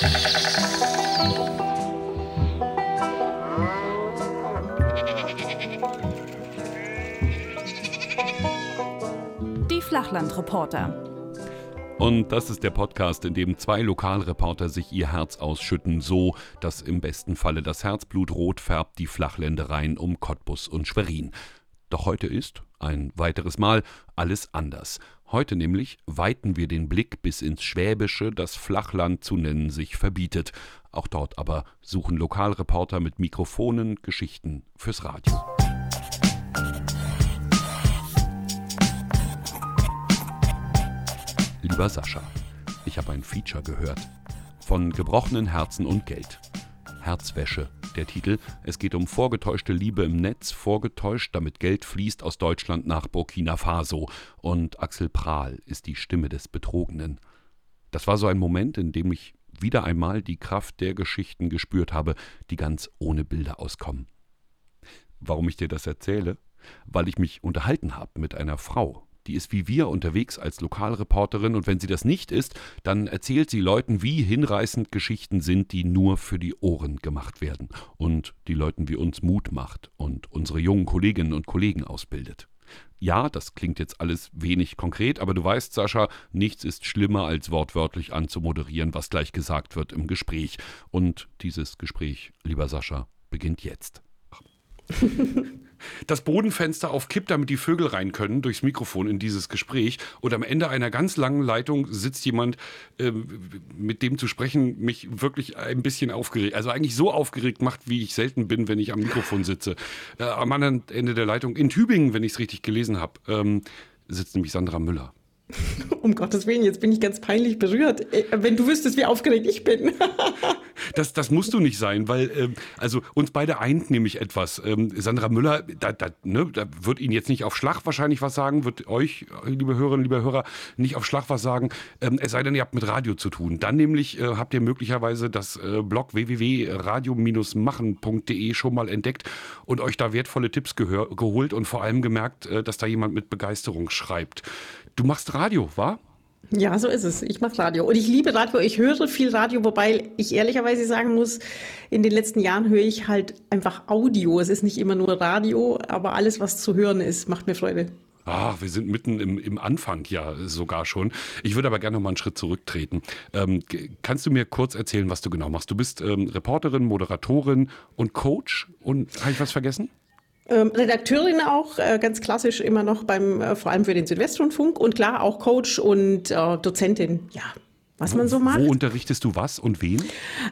Die Flachlandreporter. Und das ist der Podcast, in dem zwei Lokalreporter sich ihr Herz ausschütten, so dass im besten Falle das Herzblut rot färbt die Flachländereien um Cottbus und Schwerin. Doch heute ist, ein weiteres Mal, alles anders. Heute nämlich weiten wir den Blick bis ins Schwäbische, das Flachland zu nennen sich verbietet. Auch dort aber suchen Lokalreporter mit Mikrofonen Geschichten fürs Radio. Lieber Sascha, ich habe ein Feature gehört. Von gebrochenen Herzen und Geld. Herzwäsche, der Titel. Es geht um vorgetäuschte Liebe im Netz, vorgetäuscht, damit Geld fließt aus Deutschland nach Burkina Faso. Und Axel Prahl ist die Stimme des Betrogenen. Das war so ein Moment, in dem ich wieder einmal die Kraft der Geschichten gespürt habe, die ganz ohne Bilder auskommen. Warum ich dir das erzähle? Weil ich mich unterhalten habe mit einer Frau, die ist wie wir unterwegs als Lokalreporterin und wenn sie das nicht ist, dann erzählt sie Leuten, wie hinreißend Geschichten sind, die nur für die Ohren gemacht werden und die Leuten wie uns Mut macht und unsere jungen Kolleginnen und Kollegen ausbildet. Ja, das klingt jetzt alles wenig konkret, aber du weißt, Sascha, nichts ist schlimmer als wortwörtlich anzumoderieren, was gleich gesagt wird im Gespräch. Und dieses Gespräch, lieber Sascha, beginnt jetzt. das Bodenfenster auf Kipp, damit die Vögel rein können, durchs Mikrofon in dieses Gespräch. Und am Ende einer ganz langen Leitung sitzt jemand, äh, mit dem zu sprechen, mich wirklich ein bisschen aufgeregt, also eigentlich so aufgeregt macht, wie ich selten bin, wenn ich am Mikrofon sitze. Äh, am anderen Ende der Leitung, in Tübingen, wenn ich es richtig gelesen habe, ähm, sitzt nämlich Sandra Müller. Um Gottes Willen, jetzt bin ich ganz peinlich berührt. Äh, wenn du wüsstest, wie aufgeregt ich bin. das, das musst du nicht sein, weil ähm, also uns beide eint nämlich etwas. Ähm, Sandra Müller, da, da, ne, da wird Ihnen jetzt nicht auf Schlag wahrscheinlich was sagen, wird euch, liebe Hörerinnen, liebe Hörer, nicht auf Schlag was sagen, ähm, es sei denn, ihr habt mit Radio zu tun. Dann nämlich äh, habt ihr möglicherweise das äh, Blog www.radio-machen.de schon mal entdeckt und euch da wertvolle Tipps geholt und vor allem gemerkt, äh, dass da jemand mit Begeisterung schreibt. Du machst Radio, wa? Ja, so ist es. Ich mache Radio. Und ich liebe Radio. Ich höre viel Radio, wobei ich ehrlicherweise sagen muss, in den letzten Jahren höre ich halt einfach Audio. Es ist nicht immer nur Radio, aber alles, was zu hören ist, macht mir Freude. Ah, wir sind mitten im, im Anfang ja sogar schon. Ich würde aber gerne noch mal einen Schritt zurücktreten. Ähm, kannst du mir kurz erzählen, was du genau machst? Du bist ähm, Reporterin, Moderatorin und Coach. Und habe ich was vergessen? Ähm, Redakteurin auch, äh, ganz klassisch immer noch beim, äh, vor allem für den Südwestrundfunk. Und klar auch Coach und äh, Dozentin, ja, was man so macht. Wo unterrichtest du was und wen?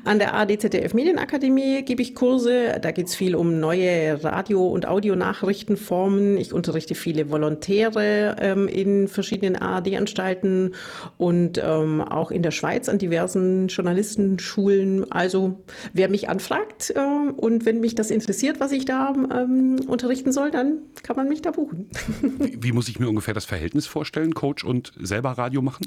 An der ADZDF Medienakademie gebe ich Kurse. Da geht es viel um neue Radio- und Audionachrichtenformen. Ich unterrichte viele Volontäre ähm, in verschiedenen ARD-Anstalten und ähm, auch in der Schweiz an diversen Journalistenschulen. Also wer mich anfragt äh, und wenn mich das interessiert, was ich da ähm, unterrichten soll, dann kann man mich da buchen. wie, wie muss ich mir ungefähr das Verhältnis vorstellen, Coach und selber Radio machen?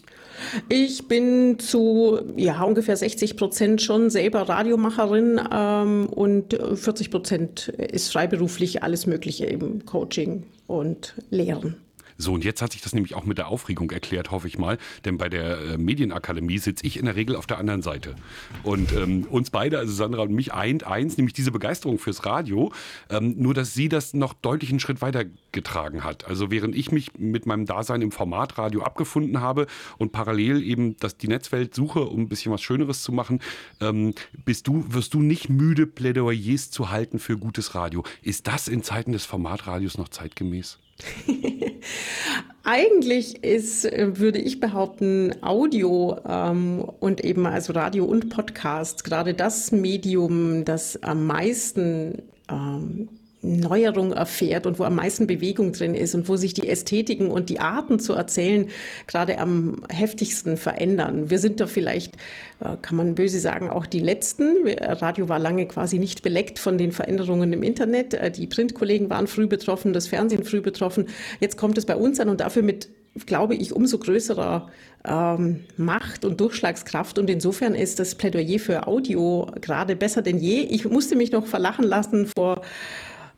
Ich bin zu ja, ungefähr 60 Prozent schon selber Radiomacherin ähm, und 40 Prozent ist freiberuflich alles Mögliche im Coaching und Lehren. So, und jetzt hat sich das nämlich auch mit der Aufregung erklärt, hoffe ich mal. Denn bei der äh, Medienakademie sitze ich in der Regel auf der anderen Seite. Und ähm, uns beide, also Sandra und mich, eint eins, nämlich diese Begeisterung fürs Radio. Ähm, nur, dass sie das noch deutlich einen Schritt weiter getragen hat. Also während ich mich mit meinem Dasein im Formatradio abgefunden habe und parallel eben das, die Netzwelt suche, um ein bisschen was Schöneres zu machen, ähm, bist du, wirst du nicht müde, Plädoyers zu halten für gutes Radio. Ist das in Zeiten des Formatradios noch zeitgemäß? Eigentlich ist, würde ich behaupten, Audio ähm, und eben also Radio und Podcast gerade das Medium, das am meisten ähm, Neuerung erfährt und wo am meisten Bewegung drin ist und wo sich die Ästhetiken und die Arten zu erzählen gerade am heftigsten verändern. Wir sind da vielleicht, äh, kann man böse sagen, auch die Letzten. Radio war lange quasi nicht beleckt von den Veränderungen im Internet. Äh, die Printkollegen waren früh betroffen, das Fernsehen früh betroffen. Jetzt kommt es bei uns an und dafür mit glaube ich, umso größerer ähm, Macht und Durchschlagskraft. Und insofern ist das Plädoyer für Audio gerade besser denn je. Ich musste mich noch verlachen lassen vor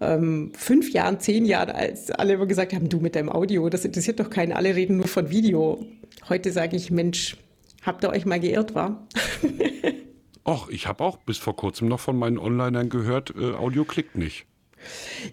ähm, fünf Jahren, zehn Jahren, als alle immer gesagt haben, du mit deinem Audio, das interessiert doch keinen, alle reden nur von Video. Heute sage ich, Mensch, habt ihr euch mal geirrt, war? Och, ich habe auch bis vor kurzem noch von meinen Onlinern gehört, äh, Audio klickt nicht.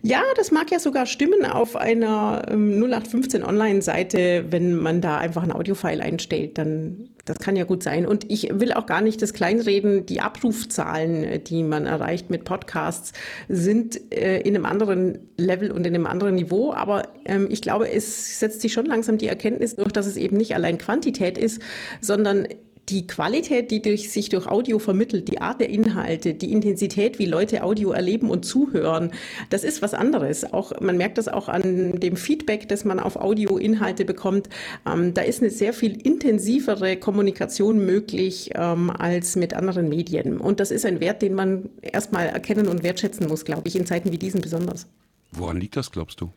Ja, das mag ja sogar stimmen auf einer ähm, 0815 Online-Seite, wenn man da einfach ein Audiofile einstellt, dann das kann ja gut sein. Und ich will auch gar nicht das kleinreden. Die Abrufzahlen, äh, die man erreicht mit Podcasts, sind äh, in einem anderen Level und in einem anderen Niveau. Aber ähm, ich glaube, es setzt sich schon langsam die Erkenntnis durch, dass es eben nicht allein Quantität ist, sondern die Qualität, die durch, sich durch Audio vermittelt, die Art der Inhalte, die Intensität, wie Leute Audio erleben und zuhören, das ist was anderes. Auch, man merkt das auch an dem Feedback, das man auf Audioinhalte bekommt. Ähm, da ist eine sehr viel intensivere Kommunikation möglich ähm, als mit anderen Medien. Und das ist ein Wert, den man erstmal erkennen und wertschätzen muss, glaube ich, in Zeiten wie diesen besonders. Woran liegt das, glaubst du?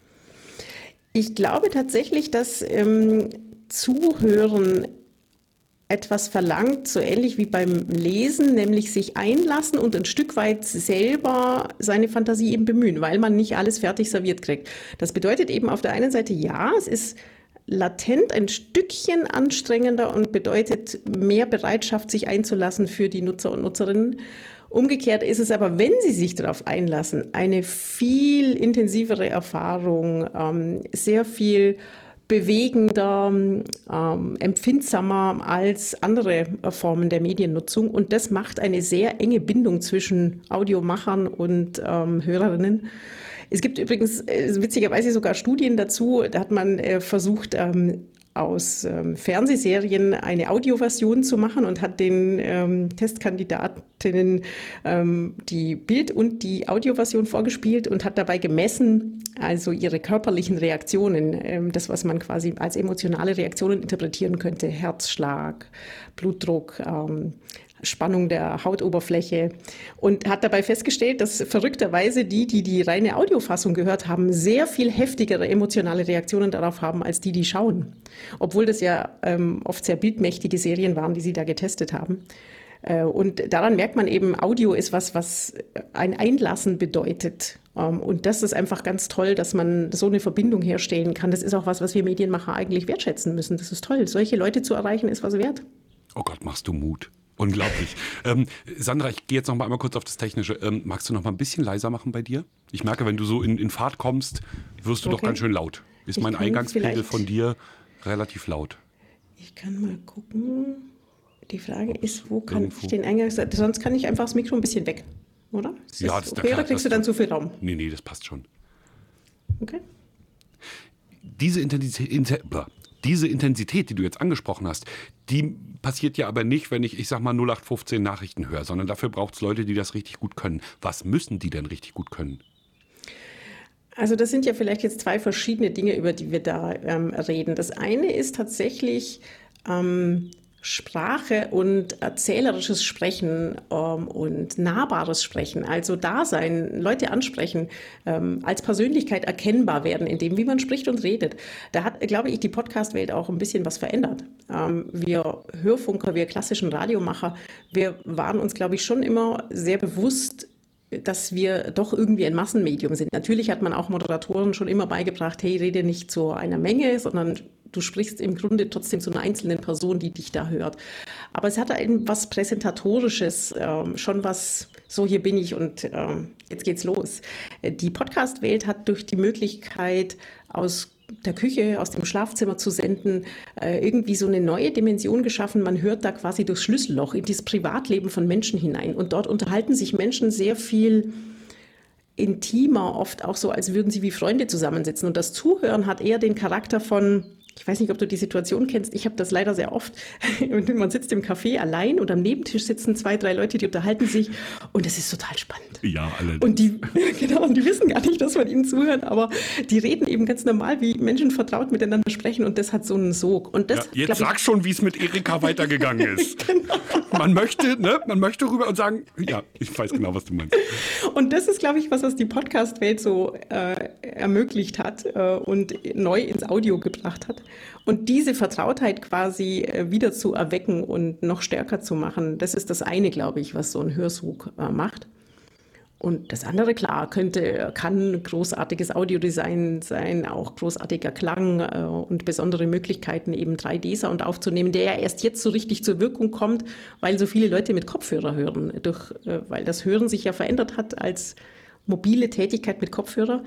Ich glaube tatsächlich, dass ähm, Zuhören etwas verlangt, so ähnlich wie beim Lesen, nämlich sich einlassen und ein Stück weit selber seine Fantasie eben bemühen, weil man nicht alles fertig serviert kriegt. Das bedeutet eben auf der einen Seite, ja, es ist latent ein Stückchen anstrengender und bedeutet mehr Bereitschaft, sich einzulassen für die Nutzer und Nutzerinnen. Umgekehrt ist es aber, wenn Sie sich darauf einlassen, eine viel intensivere Erfahrung, ähm, sehr viel bewegender, ähm, empfindsamer als andere Formen der Mediennutzung. Und das macht eine sehr enge Bindung zwischen Audiomachern und ähm, Hörerinnen. Es gibt übrigens äh, witzigerweise sogar Studien dazu, da hat man äh, versucht, ähm, aus ähm, Fernsehserien eine Audioversion zu machen und hat den ähm, Testkandidatinnen ähm, die Bild- und die Audioversion vorgespielt und hat dabei gemessen, also ihre körperlichen Reaktionen, ähm, das, was man quasi als emotionale Reaktionen interpretieren könnte, Herzschlag, Blutdruck, ähm, Spannung der Hautoberfläche und hat dabei festgestellt, dass verrückterweise die, die die reine Audiofassung gehört haben, sehr viel heftigere emotionale Reaktionen darauf haben als die, die schauen. Obwohl das ja ähm, oft sehr bildmächtige Serien waren, die sie da getestet haben. Äh, und daran merkt man eben, Audio ist was, was ein Einlassen bedeutet. Ähm, und das ist einfach ganz toll, dass man so eine Verbindung herstellen kann. Das ist auch was, was wir Medienmacher eigentlich wertschätzen müssen. Das ist toll. Solche Leute zu erreichen, ist was wert. Oh Gott, machst du Mut. Unglaublich. ähm, Sandra, ich gehe jetzt noch mal einmal kurz auf das Technische. Ähm, magst du noch mal ein bisschen leiser machen bei dir? Ich merke, wenn du so in, in Fahrt kommst, wirst du okay. doch ganz schön laut. Ist ich mein Eingangspegel von dir relativ laut? Ich kann mal gucken. Die Frage ist, wo kann Irgendwo. ich den Eingang... Sonst kann ich einfach das Mikro ein bisschen weg, oder? Ist ja, das, das okay, oder kriegst du dann zu viel Raum? Nee, nee, das passt schon. Okay. Diese Intensität, diese Intensität, die du jetzt angesprochen hast, die passiert ja aber nicht, wenn ich, ich sag mal, 0815 Nachrichten höre, sondern dafür braucht es Leute, die das richtig gut können. Was müssen die denn richtig gut können? Also das sind ja vielleicht jetzt zwei verschiedene Dinge, über die wir da ähm, reden. Das eine ist tatsächlich ähm, Sprache und erzählerisches Sprechen ähm, und nahbares Sprechen, also Dasein, Leute ansprechen, ähm, als Persönlichkeit erkennbar werden in dem, wie man spricht und redet. Da hat, glaube ich, die Podcast-Welt auch ein bisschen was verändert. Ähm, wir Hörfunker, wir klassischen Radiomacher, wir waren uns, glaube ich, schon immer sehr bewusst, dass wir doch irgendwie ein Massenmedium sind. Natürlich hat man auch Moderatoren schon immer beigebracht, hey, rede nicht zu einer Menge, sondern du sprichst im Grunde trotzdem zu einer einzelnen Person, die dich da hört. Aber es hatte eben was Präsentatorisches, ähm, schon was, so hier bin ich und ähm, jetzt geht's los. Die Podcast-Welt hat durch die Möglichkeit, aus der Küche, aus dem Schlafzimmer zu senden, äh, irgendwie so eine neue Dimension geschaffen. Man hört da quasi durchs Schlüsselloch in dieses Privatleben von Menschen hinein. Und dort unterhalten sich Menschen sehr viel intimer, oft auch so, als würden sie wie Freunde zusammensitzen. Und das Zuhören hat eher den Charakter von, ich weiß nicht, ob du die Situation kennst. Ich habe das leider sehr oft. Man sitzt im Café allein und am Nebentisch sitzen zwei, drei Leute, die unterhalten sich und es ist total spannend. Ja, alle. Und die, genau, und die wissen gar nicht, dass man ihnen zuhört, aber die reden eben ganz normal, wie Menschen vertraut miteinander sprechen und das hat so einen Sog. Und das, ja, jetzt sag schon, wie es mit Erika weitergegangen ist. genau. Man möchte, ne, man möchte rüber und sagen, ja, ich weiß genau, was du meinst. Und das ist, glaube ich, was das die Podcast-Welt so äh, ermöglicht hat äh, und neu ins Audio gebracht hat. Und diese Vertrautheit quasi äh, wieder zu erwecken und noch stärker zu machen, das ist das eine, glaube ich, was so ein Hörsug äh, macht. Und das andere, klar, könnte, kann großartiges Audiodesign sein, auch großartiger Klang äh, und besondere Möglichkeiten, eben 3D-Sound aufzunehmen, der ja erst jetzt so richtig zur Wirkung kommt, weil so viele Leute mit Kopfhörer hören, durch, weil das Hören sich ja verändert hat als mobile Tätigkeit mit Kopfhörer.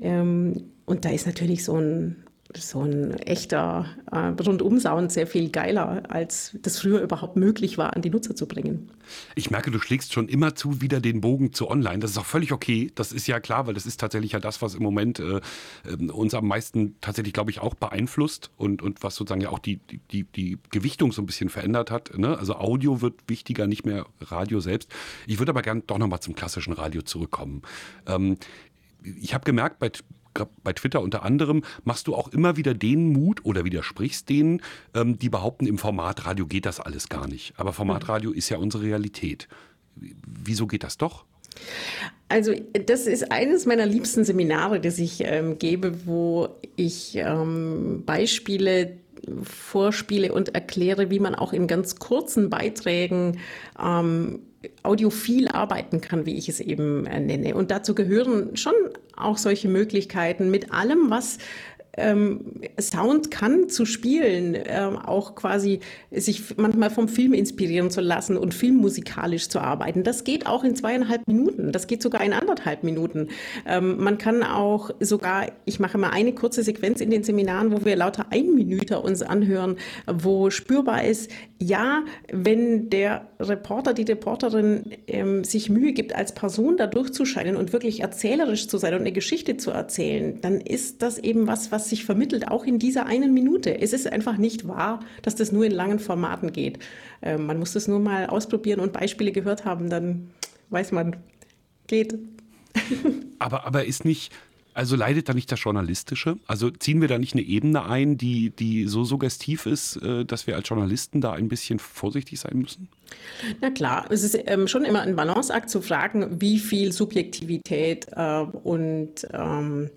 Ähm, und da ist natürlich so ein so ein echter äh, Rundum-Sound sehr viel geiler, als das früher überhaupt möglich war, an die Nutzer zu bringen. Ich merke, du schlägst schon immer zu wieder den Bogen zu online. Das ist auch völlig okay. Das ist ja klar, weil das ist tatsächlich ja das, was im Moment äh, ähm, uns am meisten tatsächlich, glaube ich, auch beeinflusst und, und was sozusagen ja auch die, die, die Gewichtung so ein bisschen verändert hat. Ne? Also Audio wird wichtiger, nicht mehr Radio selbst. Ich würde aber gerne doch nochmal zum klassischen Radio zurückkommen. Ähm, ich habe gemerkt, bei, bei Twitter unter anderem, machst du auch immer wieder den Mut oder widersprichst denen, ähm, die behaupten, im Formatradio geht das alles gar nicht. Aber Formatradio ist ja unsere Realität. Wieso geht das doch? Also das ist eines meiner liebsten Seminare, das ich ähm, gebe, wo ich ähm, Beispiele vorspiele und erkläre, wie man auch in ganz kurzen Beiträgen ähm, audiophil arbeiten kann, wie ich es eben äh, nenne. Und dazu gehören schon auch solche Möglichkeiten mit allem, was ähm, Sound kann zu spielen, ähm, auch quasi sich manchmal vom Film inspirieren zu lassen und filmmusikalisch zu arbeiten. Das geht auch in zweieinhalb Minuten. Das geht sogar in anderthalb Minuten. Ähm, man kann auch sogar, ich mache mal eine kurze Sequenz in den Seminaren, wo wir lauter Einminüter uns anhören, wo spürbar ist, ja, wenn der Reporter, die Reporterin ähm, sich Mühe gibt, als Person da durchzuscheinen und wirklich erzählerisch zu sein und eine Geschichte zu erzählen, dann ist das eben was, was sich vermittelt, auch in dieser einen Minute. Es ist einfach nicht wahr, dass das nur in langen Formaten geht. Äh, man muss das nur mal ausprobieren und Beispiele gehört haben, dann weiß man, geht. aber, aber ist nicht, also leidet da nicht das Journalistische? Also ziehen wir da nicht eine Ebene ein, die, die so suggestiv ist, äh, dass wir als Journalisten da ein bisschen vorsichtig sein müssen? Na klar, es ist ähm, schon immer ein Balanceakt zu fragen, wie viel Subjektivität äh, und ähm,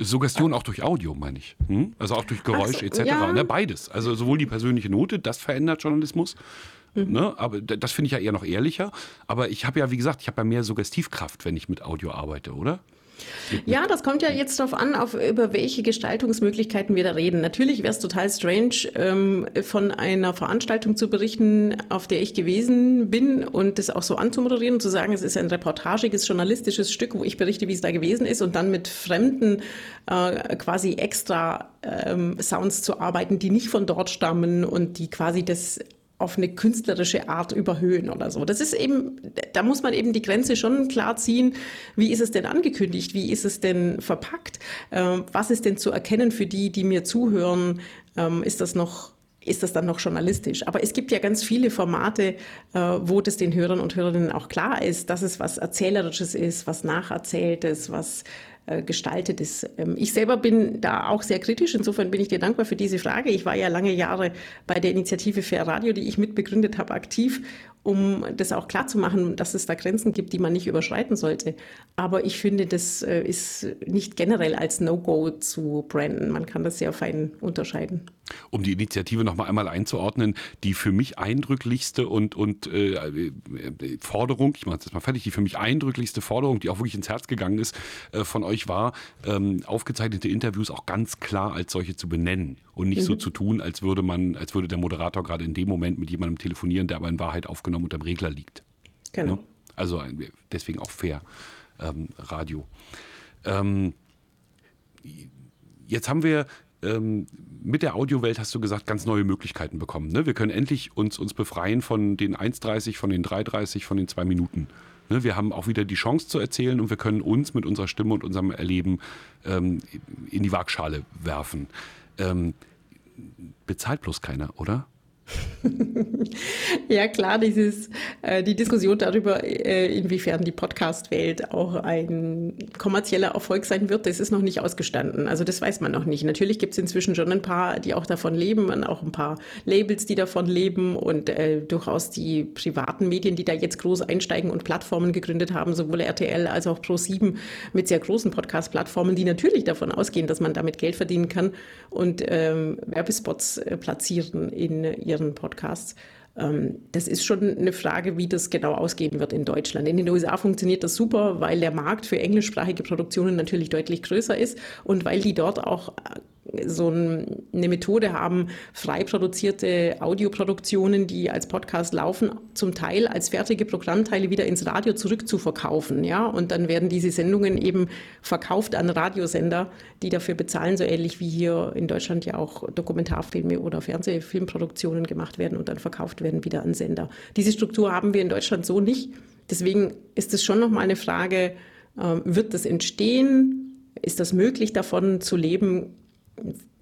Suggestion auch durch Audio, meine ich. Hm? Also auch durch Geräusch so, etc. Ja. Ne? Beides. Also sowohl die persönliche Note, das verändert Journalismus. Mhm. Ne? Aber das finde ich ja eher noch ehrlicher. Aber ich habe ja, wie gesagt, ich habe ja mehr Suggestivkraft, wenn ich mit Audio arbeite, oder? Ja, das kommt ja jetzt darauf an, auf, über welche Gestaltungsmöglichkeiten wir da reden. Natürlich wäre es total strange, ähm, von einer Veranstaltung zu berichten, auf der ich gewesen bin und das auch so anzumoderieren und zu sagen, es ist ein reportagiges, journalistisches Stück, wo ich berichte, wie es da gewesen ist und dann mit Fremden äh, quasi extra ähm, Sounds zu arbeiten, die nicht von dort stammen und die quasi das auf eine künstlerische Art überhöhen oder so. Das ist eben, da muss man eben die Grenze schon klar ziehen. Wie ist es denn angekündigt? Wie ist es denn verpackt? Ähm, was ist denn zu erkennen für die, die mir zuhören? Ähm, ist das noch ist das dann noch journalistisch. Aber es gibt ja ganz viele Formate, äh, wo das den Hörern und Hörerinnen auch klar ist, dass es was Erzählerisches ist, was Nacherzähltes, was gestaltet ist. Ähm, ich selber bin da auch sehr kritisch. Insofern bin ich dir dankbar für diese Frage. Ich war ja lange Jahre bei der Initiative Fair Radio, die ich mitbegründet habe, aktiv, um das auch klar zu machen, dass es da Grenzen gibt, die man nicht überschreiten sollte. Aber ich finde, das äh, ist nicht generell als No-Go zu branden. Man kann das sehr fein unterscheiden. Um die Initiative noch mal einmal einzuordnen, die für mich eindrücklichste und, und äh, äh Forderung, ich mache das mal fertig, die für mich eindrücklichste Forderung, die auch wirklich ins Herz gegangen ist, äh, von euch war, ähm, aufgezeichnete Interviews auch ganz klar als solche zu benennen und nicht mhm. so zu tun, als würde man, als würde der Moderator gerade in dem Moment mit jemandem telefonieren, der aber in Wahrheit aufgenommen unter dem Regler liegt. Genau. Ne? Also deswegen auch fair ähm, Radio. Ähm, jetzt haben wir ähm, mit der Audiowelt hast du gesagt, ganz neue Möglichkeiten bekommen. Ne? Wir können endlich uns, uns befreien von den 1,30, von den 3,30, von den zwei Minuten. Ne? Wir haben auch wieder die Chance zu erzählen und wir können uns mit unserer Stimme und unserem Erleben ähm, in die Waagschale werfen. Ähm, bezahlt bloß keiner, oder? ja, klar, dieses, äh, die Diskussion darüber, äh, inwiefern die Podcast-Welt auch ein kommerzieller Erfolg sein wird, das ist noch nicht ausgestanden. Also das weiß man noch nicht. Natürlich gibt es inzwischen schon ein paar, die auch davon leben und auch ein paar Labels, die davon leben und äh, durchaus die privaten Medien, die da jetzt groß einsteigen und Plattformen gegründet haben, sowohl RTL als auch Pro7 mit sehr großen Podcast-Plattformen, die natürlich davon ausgehen, dass man damit Geld verdienen kann und ähm, Werbespots äh, platzieren in ihren Podcasts. Ähm, das ist schon eine Frage, wie das genau ausgehen wird in Deutschland. In den USA funktioniert das super, weil der Markt für englischsprachige Produktionen natürlich deutlich größer ist und weil die dort auch äh, so eine Methode haben, frei produzierte Audioproduktionen, die als Podcast laufen, zum Teil als fertige Programmteile wieder ins Radio zurückzuverkaufen. Ja? Und dann werden diese Sendungen eben verkauft an Radiosender, die dafür bezahlen, so ähnlich wie hier in Deutschland ja auch Dokumentarfilme oder Fernsehfilmproduktionen gemacht werden und dann verkauft werden wieder an Sender. Diese Struktur haben wir in Deutschland so nicht. Deswegen ist es schon nochmal eine Frage, äh, wird das entstehen? Ist das möglich, davon zu leben?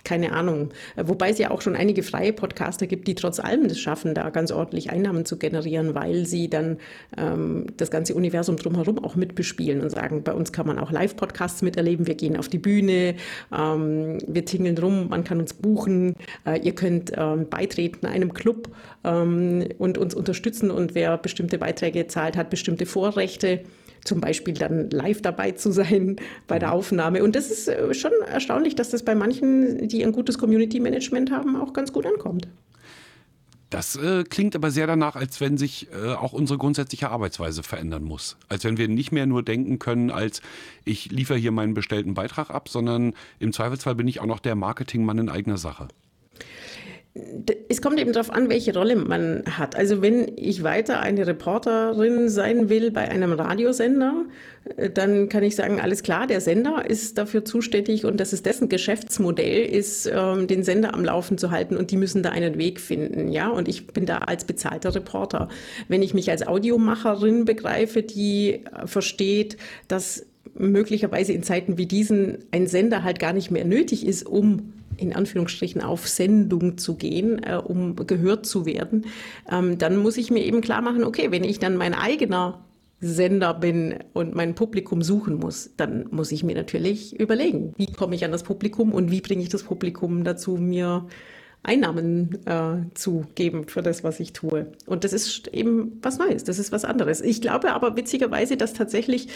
Keine Ahnung. Wobei es ja auch schon einige freie Podcaster gibt, die trotz allem das schaffen, da ganz ordentlich Einnahmen zu generieren, weil sie dann ähm, das ganze Universum drumherum auch mitbespielen und sagen, bei uns kann man auch Live-Podcasts miterleben, wir gehen auf die Bühne, ähm, wir tingeln rum, man kann uns buchen, äh, ihr könnt ähm, beitreten einem Club ähm, und uns unterstützen und wer bestimmte Beiträge zahlt, hat bestimmte Vorrechte zum Beispiel dann live dabei zu sein bei der mhm. Aufnahme. Und das ist äh, schon erstaunlich, dass das bei manchen, die ein gutes Community Management haben, auch ganz gut ankommt. Das äh, klingt aber sehr danach, als wenn sich äh, auch unsere grundsätzliche Arbeitsweise verändern muss. Als wenn wir nicht mehr nur denken können, als ich liefere hier meinen bestellten Beitrag ab, sondern im Zweifelsfall bin ich auch noch der Marketingmann in eigener Sache es kommt eben darauf an, welche Rolle man hat. Also wenn ich weiter eine Reporterin sein will bei einem Radiosender, äh, dann kann ich sagen, alles klar, der Sender ist dafür zuständig und das ist dessen Geschäftsmodell, ist ähm, den Sender am Laufen zu halten und die müssen da einen Weg finden, ja. Und ich bin da als bezahlter Reporter. Wenn ich mich als Audiomacherin begreife, die versteht, dass möglicherweise in Zeiten wie diesen ein Sender halt gar nicht mehr nötig ist, um in Anführungsstrichen auf Sendung zu gehen, äh, um gehört zu werden, ähm, dann muss ich mir eben klar machen, okay, wenn ich dann mein eigener Sender bin und mein Publikum suchen muss, dann muss ich mir natürlich überlegen, wie komme ich an das Publikum und wie bringe ich das Publikum dazu, mir Einnahmen äh, zu geben für das, was ich tue. Und das ist eben was Neues, das ist was anderes. Ich glaube aber witzigerweise, dass tatsächlich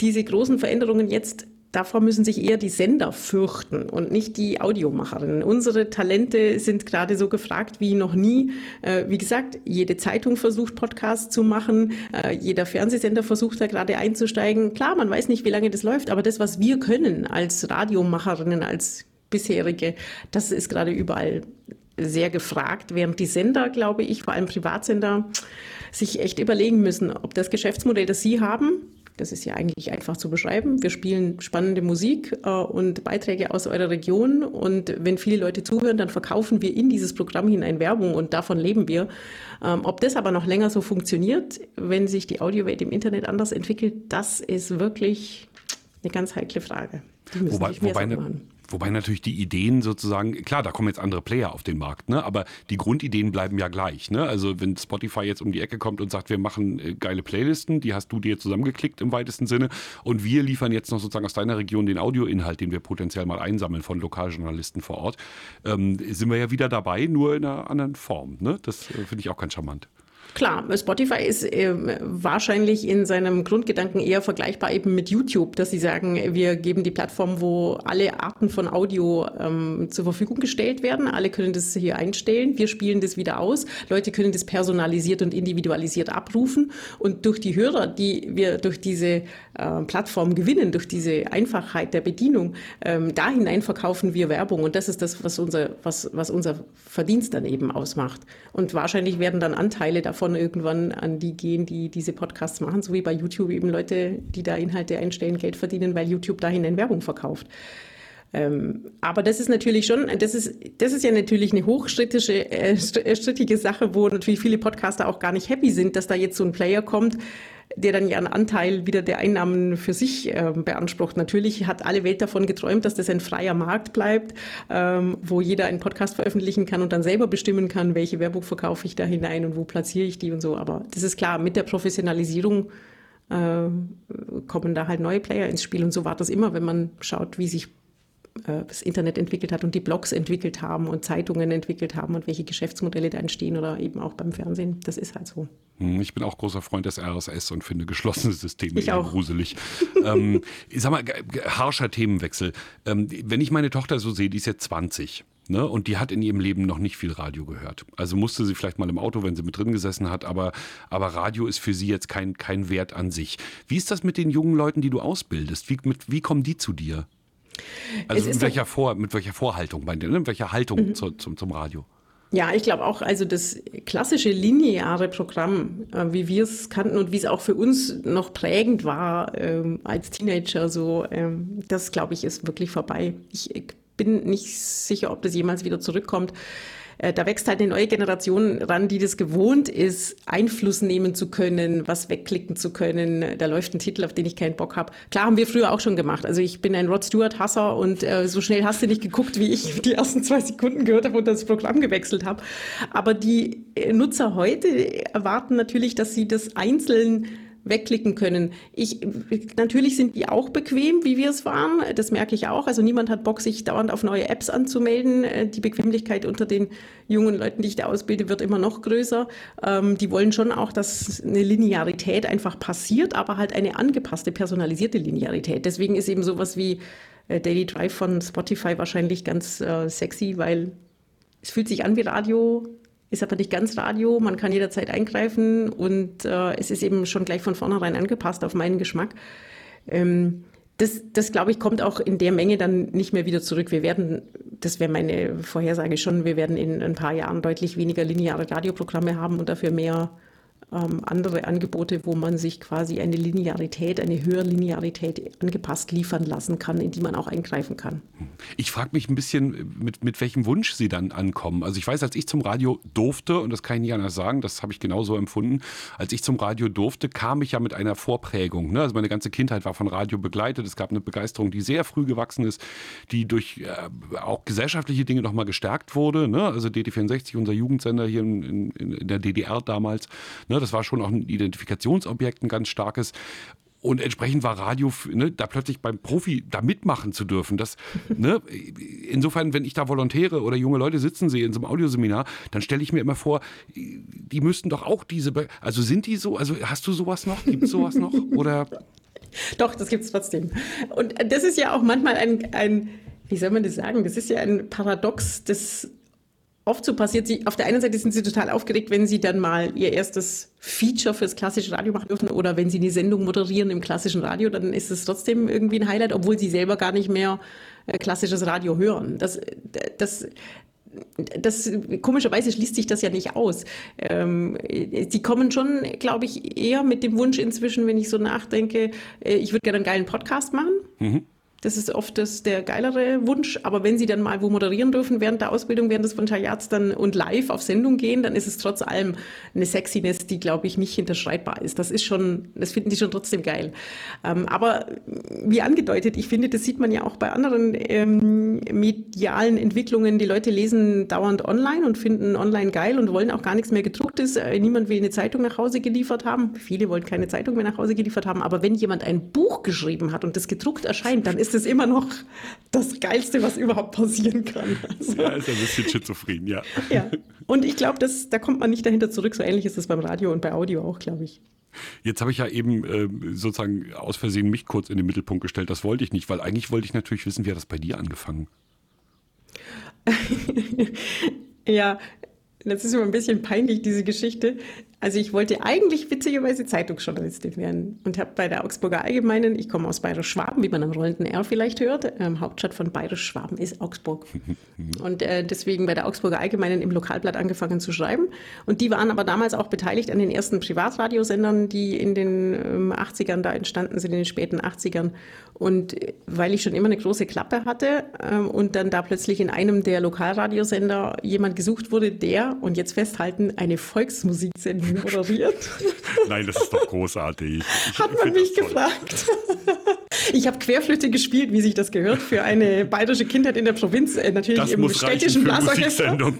diese großen Veränderungen jetzt Davor müssen sich eher die Sender fürchten und nicht die Audiomacherinnen. Unsere Talente sind gerade so gefragt wie noch nie. Äh, wie gesagt, jede Zeitung versucht, Podcasts zu machen. Äh, jeder Fernsehsender versucht da gerade einzusteigen. Klar, man weiß nicht, wie lange das läuft, aber das, was wir können als Radiomacherinnen, als bisherige, das ist gerade überall sehr gefragt, während die Sender, glaube ich, vor allem Privatsender, sich echt überlegen müssen, ob das Geschäftsmodell, das sie haben, das ist ja eigentlich einfach zu beschreiben. Wir spielen spannende Musik äh, und Beiträge aus eurer Region. Und wenn viele Leute zuhören, dann verkaufen wir in dieses Programm hinein Werbung und davon leben wir. Ähm, ob das aber noch länger so funktioniert, wenn sich die Audiowelt im Internet anders entwickelt, das ist wirklich eine ganz heikle Frage. wobei, wobei, eine, Wobei natürlich die Ideen sozusagen, klar, da kommen jetzt andere Player auf den Markt, ne? aber die Grundideen bleiben ja gleich. Ne? Also wenn Spotify jetzt um die Ecke kommt und sagt, wir machen äh, geile Playlisten, die hast du dir zusammengeklickt im weitesten Sinne und wir liefern jetzt noch sozusagen aus deiner Region den Audioinhalt, den wir potenziell mal einsammeln von Lokaljournalisten vor Ort, ähm, sind wir ja wieder dabei, nur in einer anderen Form. Ne? Das äh, finde ich auch ganz charmant. Klar, Spotify ist äh, wahrscheinlich in seinem Grundgedanken eher vergleichbar eben mit YouTube, dass sie sagen, wir geben die Plattform, wo alle Arten von Audio ähm, zur Verfügung gestellt werden. Alle können das hier einstellen. Wir spielen das wieder aus. Leute können das personalisiert und individualisiert abrufen. Und durch die Hörer, die wir durch diese äh, Plattform gewinnen, durch diese Einfachheit der Bedienung, ähm, da hinein verkaufen wir Werbung. Und das ist das, was unser, was, was unser Verdienst dann eben ausmacht. Und wahrscheinlich werden dann Anteile davon davon irgendwann an die gehen, die diese Podcasts machen, so wie bei YouTube eben Leute, die da Inhalte einstellen, Geld verdienen, weil YouTube dahin in Werbung verkauft. Ähm, aber das ist natürlich schon, das ist, das ist ja natürlich eine hochstrittige, äh, strittige Sache, wo natürlich viele Podcaster auch gar nicht happy sind, dass da jetzt so ein Player kommt, der dann ja einen Anteil wieder der Einnahmen für sich äh, beansprucht. Natürlich hat alle Welt davon geträumt, dass das ein freier Markt bleibt, ähm, wo jeder einen Podcast veröffentlichen kann und dann selber bestimmen kann, welche Werbung verkaufe ich da hinein und wo platziere ich die und so. Aber das ist klar, mit der Professionalisierung äh, kommen da halt neue Player ins Spiel. Und so war das immer, wenn man schaut, wie sich das Internet entwickelt hat und die Blogs entwickelt haben und Zeitungen entwickelt haben und welche Geschäftsmodelle da entstehen oder eben auch beim Fernsehen. Das ist halt so. Hm, ich bin auch großer Freund des RSS und finde geschlossene Systeme ich auch. gruselig. ähm, ich sag mal, harscher Themenwechsel. Ähm, wenn ich meine Tochter so sehe, die ist jetzt 20 Ne? Und die hat in ihrem Leben noch nicht viel Radio gehört. Also musste sie vielleicht mal im Auto, wenn sie mit drin gesessen hat, aber, aber Radio ist für sie jetzt kein, kein Wert an sich. Wie ist das mit den jungen Leuten, die du ausbildest? Wie, mit, wie kommen die zu dir? Also mit welcher, Vor, mit welcher Vorhaltung bei dir, ne? mit welcher Haltung mhm. zu, zum, zum Radio? Ja, ich glaube auch, also das klassische lineare Programm, äh, wie wir es kannten und wie es auch für uns noch prägend war ähm, als Teenager, so, ähm, das glaube ich ist wirklich vorbei. Ich, ich bin nicht sicher, ob das jemals wieder zurückkommt. Äh, da wächst halt eine neue Generation ran, die das gewohnt ist, Einfluss nehmen zu können, was wegklicken zu können. Da läuft ein Titel, auf den ich keinen Bock habe. Klar haben wir früher auch schon gemacht. Also ich bin ein Rod Stewart-Hasser und äh, so schnell hast du nicht geguckt, wie ich die ersten zwei Sekunden gehört habe und das Programm gewechselt habe. Aber die äh, Nutzer heute erwarten natürlich, dass sie das einzeln wegklicken können. Ich, natürlich sind die auch bequem, wie wir es waren. Das merke ich auch. Also niemand hat Bock, sich dauernd auf neue Apps anzumelden. Äh, die Bequemlichkeit unter den jungen Leuten, die ich da ausbilde, wird immer noch größer. Ähm, die wollen schon auch, dass eine Linearität einfach passiert, aber halt eine angepasste, personalisierte Linearität. Deswegen ist eben sowas wie äh, Daily Drive von Spotify wahrscheinlich ganz äh, sexy, weil es fühlt sich an wie Radio, ist aber nicht ganz Radio, man kann jederzeit eingreifen und äh, es ist eben schon gleich von vornherein angepasst auf meinen Geschmack. Ähm, das, das glaube ich, kommt auch in der Menge dann nicht mehr wieder zurück. Wir werden, das wäre meine Vorhersage schon, wir werden in ein paar Jahren deutlich weniger lineare Radioprogramme haben und dafür mehr ähm, andere Angebote, wo man sich quasi eine Linearität, eine höhere Linearität angepasst liefern lassen kann, in die man auch eingreifen kann. Ich frage mich ein bisschen, mit, mit welchem Wunsch Sie dann ankommen. Also ich weiß, als ich zum Radio durfte, und das kann ich nicht anders sagen, das habe ich genauso empfunden, als ich zum Radio durfte, kam ich ja mit einer Vorprägung. Ne? Also meine ganze Kindheit war von Radio begleitet. Es gab eine Begeisterung, die sehr früh gewachsen ist, die durch äh, auch gesellschaftliche Dinge nochmal gestärkt wurde. Ne? Also DT64, unser Jugendsender hier in, in, in der DDR damals. Ne? Das war schon auch ein Identifikationsobjekt, ein ganz starkes. Und entsprechend war Radio, ne, da plötzlich beim Profi da mitmachen zu dürfen. Das, ne, insofern, wenn ich da Volontäre oder junge Leute sitzen sehe in so einem Audioseminar, dann stelle ich mir immer vor, die müssten doch auch diese, Be also sind die so, also hast du sowas noch? Gibt es sowas noch? Oder? Doch, das gibt es trotzdem. Und das ist ja auch manchmal ein, ein, wie soll man das sagen, das ist ja ein Paradox des oft so passiert, sie, auf der einen Seite sind sie total aufgeregt, wenn sie dann mal ihr erstes Feature fürs klassische Radio machen dürfen oder wenn sie eine Sendung moderieren im klassischen Radio, dann ist es trotzdem irgendwie ein Highlight, obwohl sie selber gar nicht mehr äh, klassisches Radio hören. Das, das, das komischerweise schließt sich das ja nicht aus. Ähm, sie kommen schon, glaube ich, eher mit dem Wunsch inzwischen, wenn ich so nachdenke, äh, ich würde gerne einen geilen Podcast machen. Mhm. Das ist oft das, der geilere Wunsch. Aber wenn Sie dann mal wo moderieren dürfen während der Ausbildung, während des Volontariats dann und live auf Sendung gehen, dann ist es trotz allem eine Sexiness, die, glaube ich, nicht hinterschreitbar ist. Das ist schon, das finden die schon trotzdem geil. Ähm, aber wie angedeutet, ich finde, das sieht man ja auch bei anderen ähm, medialen Entwicklungen. Die Leute lesen dauernd online und finden online geil und wollen auch gar nichts mehr gedrucktes. Äh, niemand will eine Zeitung nach Hause geliefert haben. Viele wollen keine Zeitung mehr nach Hause geliefert haben. Aber wenn jemand ein Buch geschrieben hat und das gedruckt erscheint, dann ist ist es immer noch das Geilste, was überhaupt passieren kann. Also, ja, ist ein bisschen schizophren, ja. ja. Und ich glaube, da kommt man nicht dahinter zurück. So ähnlich ist es beim Radio und bei Audio auch, glaube ich. Jetzt habe ich ja eben äh, sozusagen aus Versehen mich kurz in den Mittelpunkt gestellt. Das wollte ich nicht, weil eigentlich wollte ich natürlich wissen, wie hat das bei dir angefangen? ja, das ist immer ein bisschen peinlich, diese Geschichte. Also ich wollte eigentlich witzigerweise Zeitungsjournalistin werden und habe bei der Augsburger Allgemeinen, ich komme aus Bayerisch-Schwaben, wie man am rollenden R vielleicht hört, ähm, Hauptstadt von Bayerisch-Schwaben ist Augsburg. und äh, deswegen bei der Augsburger Allgemeinen im Lokalblatt angefangen zu schreiben. Und die waren aber damals auch beteiligt an den ersten Privatradiosendern, die in den ähm, 80ern da entstanden sind, in den späten 80ern. Und äh, weil ich schon immer eine große Klappe hatte ähm, und dann da plötzlich in einem der Lokalradiosender jemand gesucht wurde, der, und jetzt festhalten, eine Volksmusiksendung moderiert. Nein, das ist doch großartig. Ich Hat man mich gefragt. Ich habe Querflöte gespielt, wie sich das gehört, für eine bayerische Kindheit in der Provinz, äh, natürlich das im städtischen Blasorchester.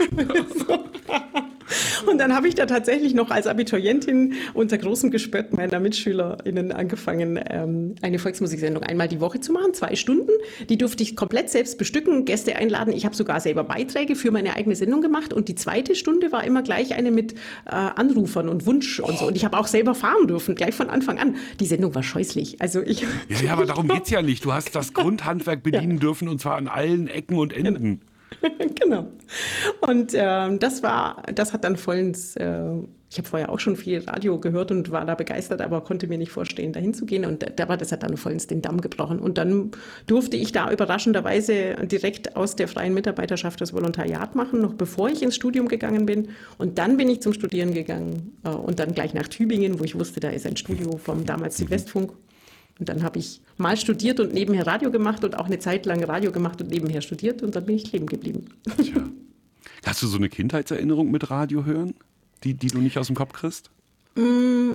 Und dann habe ich da tatsächlich noch als Abiturientin unter großem Gespött meiner MitschülerInnen angefangen, ähm, eine Volksmusiksendung einmal die Woche zu machen, zwei Stunden. Die durfte ich komplett selbst bestücken, Gäste einladen. Ich habe sogar selber Beiträge für meine eigene Sendung gemacht. Und die zweite Stunde war immer gleich eine mit äh, Anrufern und Wunsch und so. Und ich habe auch selber fahren dürfen, gleich von Anfang an. Die Sendung war scheußlich. Also ich. Ja, ja aber darum geht es ja nicht. Du hast das Grundhandwerk bedienen ja. dürfen und zwar an allen Ecken und Enden. genau. Und ähm, das war, das hat dann vollends, äh, ich habe vorher auch schon viel Radio gehört und war da begeistert, aber konnte mir nicht vorstellen, dahin zu gehen. Und da war das hat dann vollends den Damm gebrochen. Und dann durfte ich da überraschenderweise direkt aus der freien Mitarbeiterschaft das Volontariat machen, noch bevor ich ins Studium gegangen bin. Und dann bin ich zum Studieren gegangen äh, und dann gleich nach Tübingen, wo ich wusste, da ist ein Studio vom damals Südwestfunk. Und dann habe ich mal studiert und nebenher Radio gemacht und auch eine Zeit lang Radio gemacht und nebenher studiert und dann bin ich kleben geblieben. Tja. Hast du so eine Kindheitserinnerung mit Radio hören, die, die du nicht aus dem Kopf kriegst? Mm,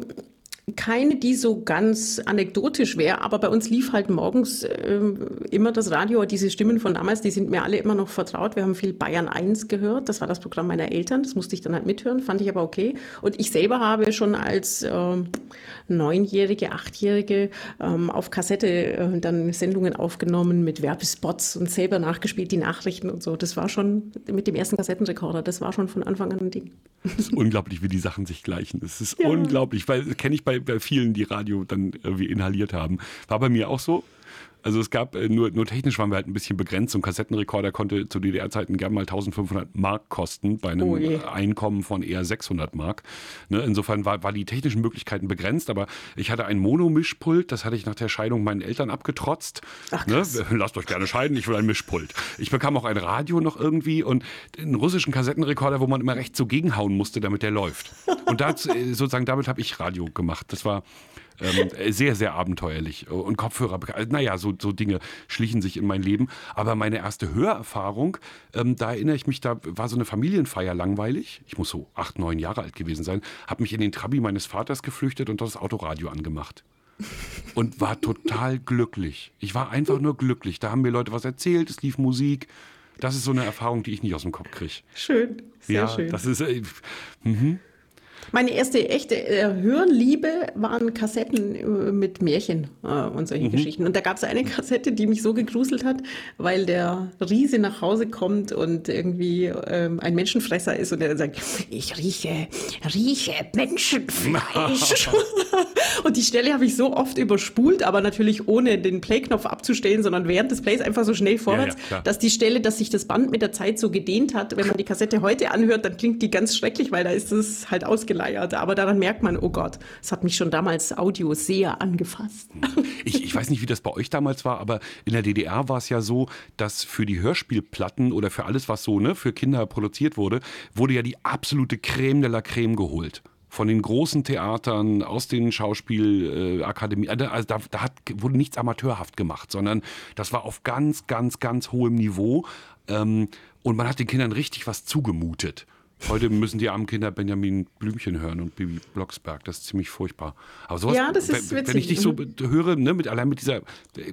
keine, die so ganz anekdotisch wäre, aber bei uns lief halt morgens äh, immer das Radio. Diese Stimmen von damals, die sind mir alle immer noch vertraut. Wir haben viel Bayern 1 gehört. Das war das Programm meiner Eltern. Das musste ich dann halt mithören, fand ich aber okay. Und ich selber habe schon als äh, Neunjährige, Achtjährige ähm, auf Kassette äh, dann Sendungen aufgenommen mit Werbespots und selber nachgespielt, die Nachrichten und so. Das war schon mit dem ersten Kassettenrekorder, das war schon von Anfang an ein Ding. Es ist unglaublich, wie die Sachen sich gleichen. Es ist ja. unglaublich, weil kenne ich bei bei, vielen, die Radio dann irgendwie inhaliert haben. War bei mir auch so. Also es gab äh, nur, nur technisch waren wir halt ein bisschen begrenzt. So ein Kassettenrekorder konnte zu DDR-Zeiten gern mal 1500 Mark kosten bei einem oh Einkommen von eher 600 Mark. Ne, insofern war, war die technischen Möglichkeiten begrenzt, aber ich hatte ein Monomischpult, das hatte ich nach der Scheidung meinen Eltern abgetrotzt. Ach, ne? Lasst euch gerne scheiden, ich will ein Mischpult. Ich bekam auch ein Radio noch irgendwie und einen russischen Kassettenrekorder, wo man immer recht so gegenhauen musste, damit der läuft. Und das, äh, sozusagen damit habe ich Radio gemacht. Das war ähm, sehr, sehr abenteuerlich. Und Kopfhörer, naja, so, so Dinge schlichen sich in mein Leben. Aber meine erste Hörerfahrung, ähm, da erinnere ich mich, da war so eine Familienfeier langweilig. Ich muss so acht, neun Jahre alt gewesen sein. Habe mich in den Trabi meines Vaters geflüchtet und das Autoradio angemacht und war total glücklich. Ich war einfach nur glücklich. Da haben mir Leute was erzählt, es lief Musik. Das ist so eine Erfahrung, die ich nicht aus dem Kopf kriege. Schön, sehr ja, schön. Das ist. Äh, mhm. Meine erste echte äh, Hörliebe waren Kassetten äh, mit Märchen äh, und solchen mhm. Geschichten. Und da gab es eine Kassette, die mich so gegruselt hat, weil der Riese nach Hause kommt und irgendwie ähm, ein Menschenfresser ist und er sagt, ich rieche, rieche Menschenfleisch. und die Stelle habe ich so oft überspult, aber natürlich ohne den Play-Knopf abzustellen, sondern während des Plays einfach so schnell vorwärts, ja, ja, dass die Stelle, dass sich das Band mit der Zeit so gedehnt hat, wenn man die Kassette heute anhört, dann klingt die ganz schrecklich, weil da ist es halt ausgeleiert geleiert. Aber daran merkt man, oh Gott, es hat mich schon damals Audio sehr angefasst. Ich, ich weiß nicht, wie das bei euch damals war, aber in der DDR war es ja so, dass für die Hörspielplatten oder für alles, was so ne, für Kinder produziert wurde, wurde ja die absolute Creme de la Creme geholt von den großen Theatern, aus den Schauspielakademien. Äh, also da, da hat, wurde nichts amateurhaft gemacht, sondern das war auf ganz, ganz, ganz hohem Niveau. Ähm, und man hat den Kindern richtig was zugemutet. Heute müssen die armen Kinder Benjamin Blümchen hören und Bibi Blocksberg. Das ist ziemlich furchtbar. Aber sowas, ja, das ist wenn, wenn ich dich so mhm. höre, ne, mit, allein mit dieser,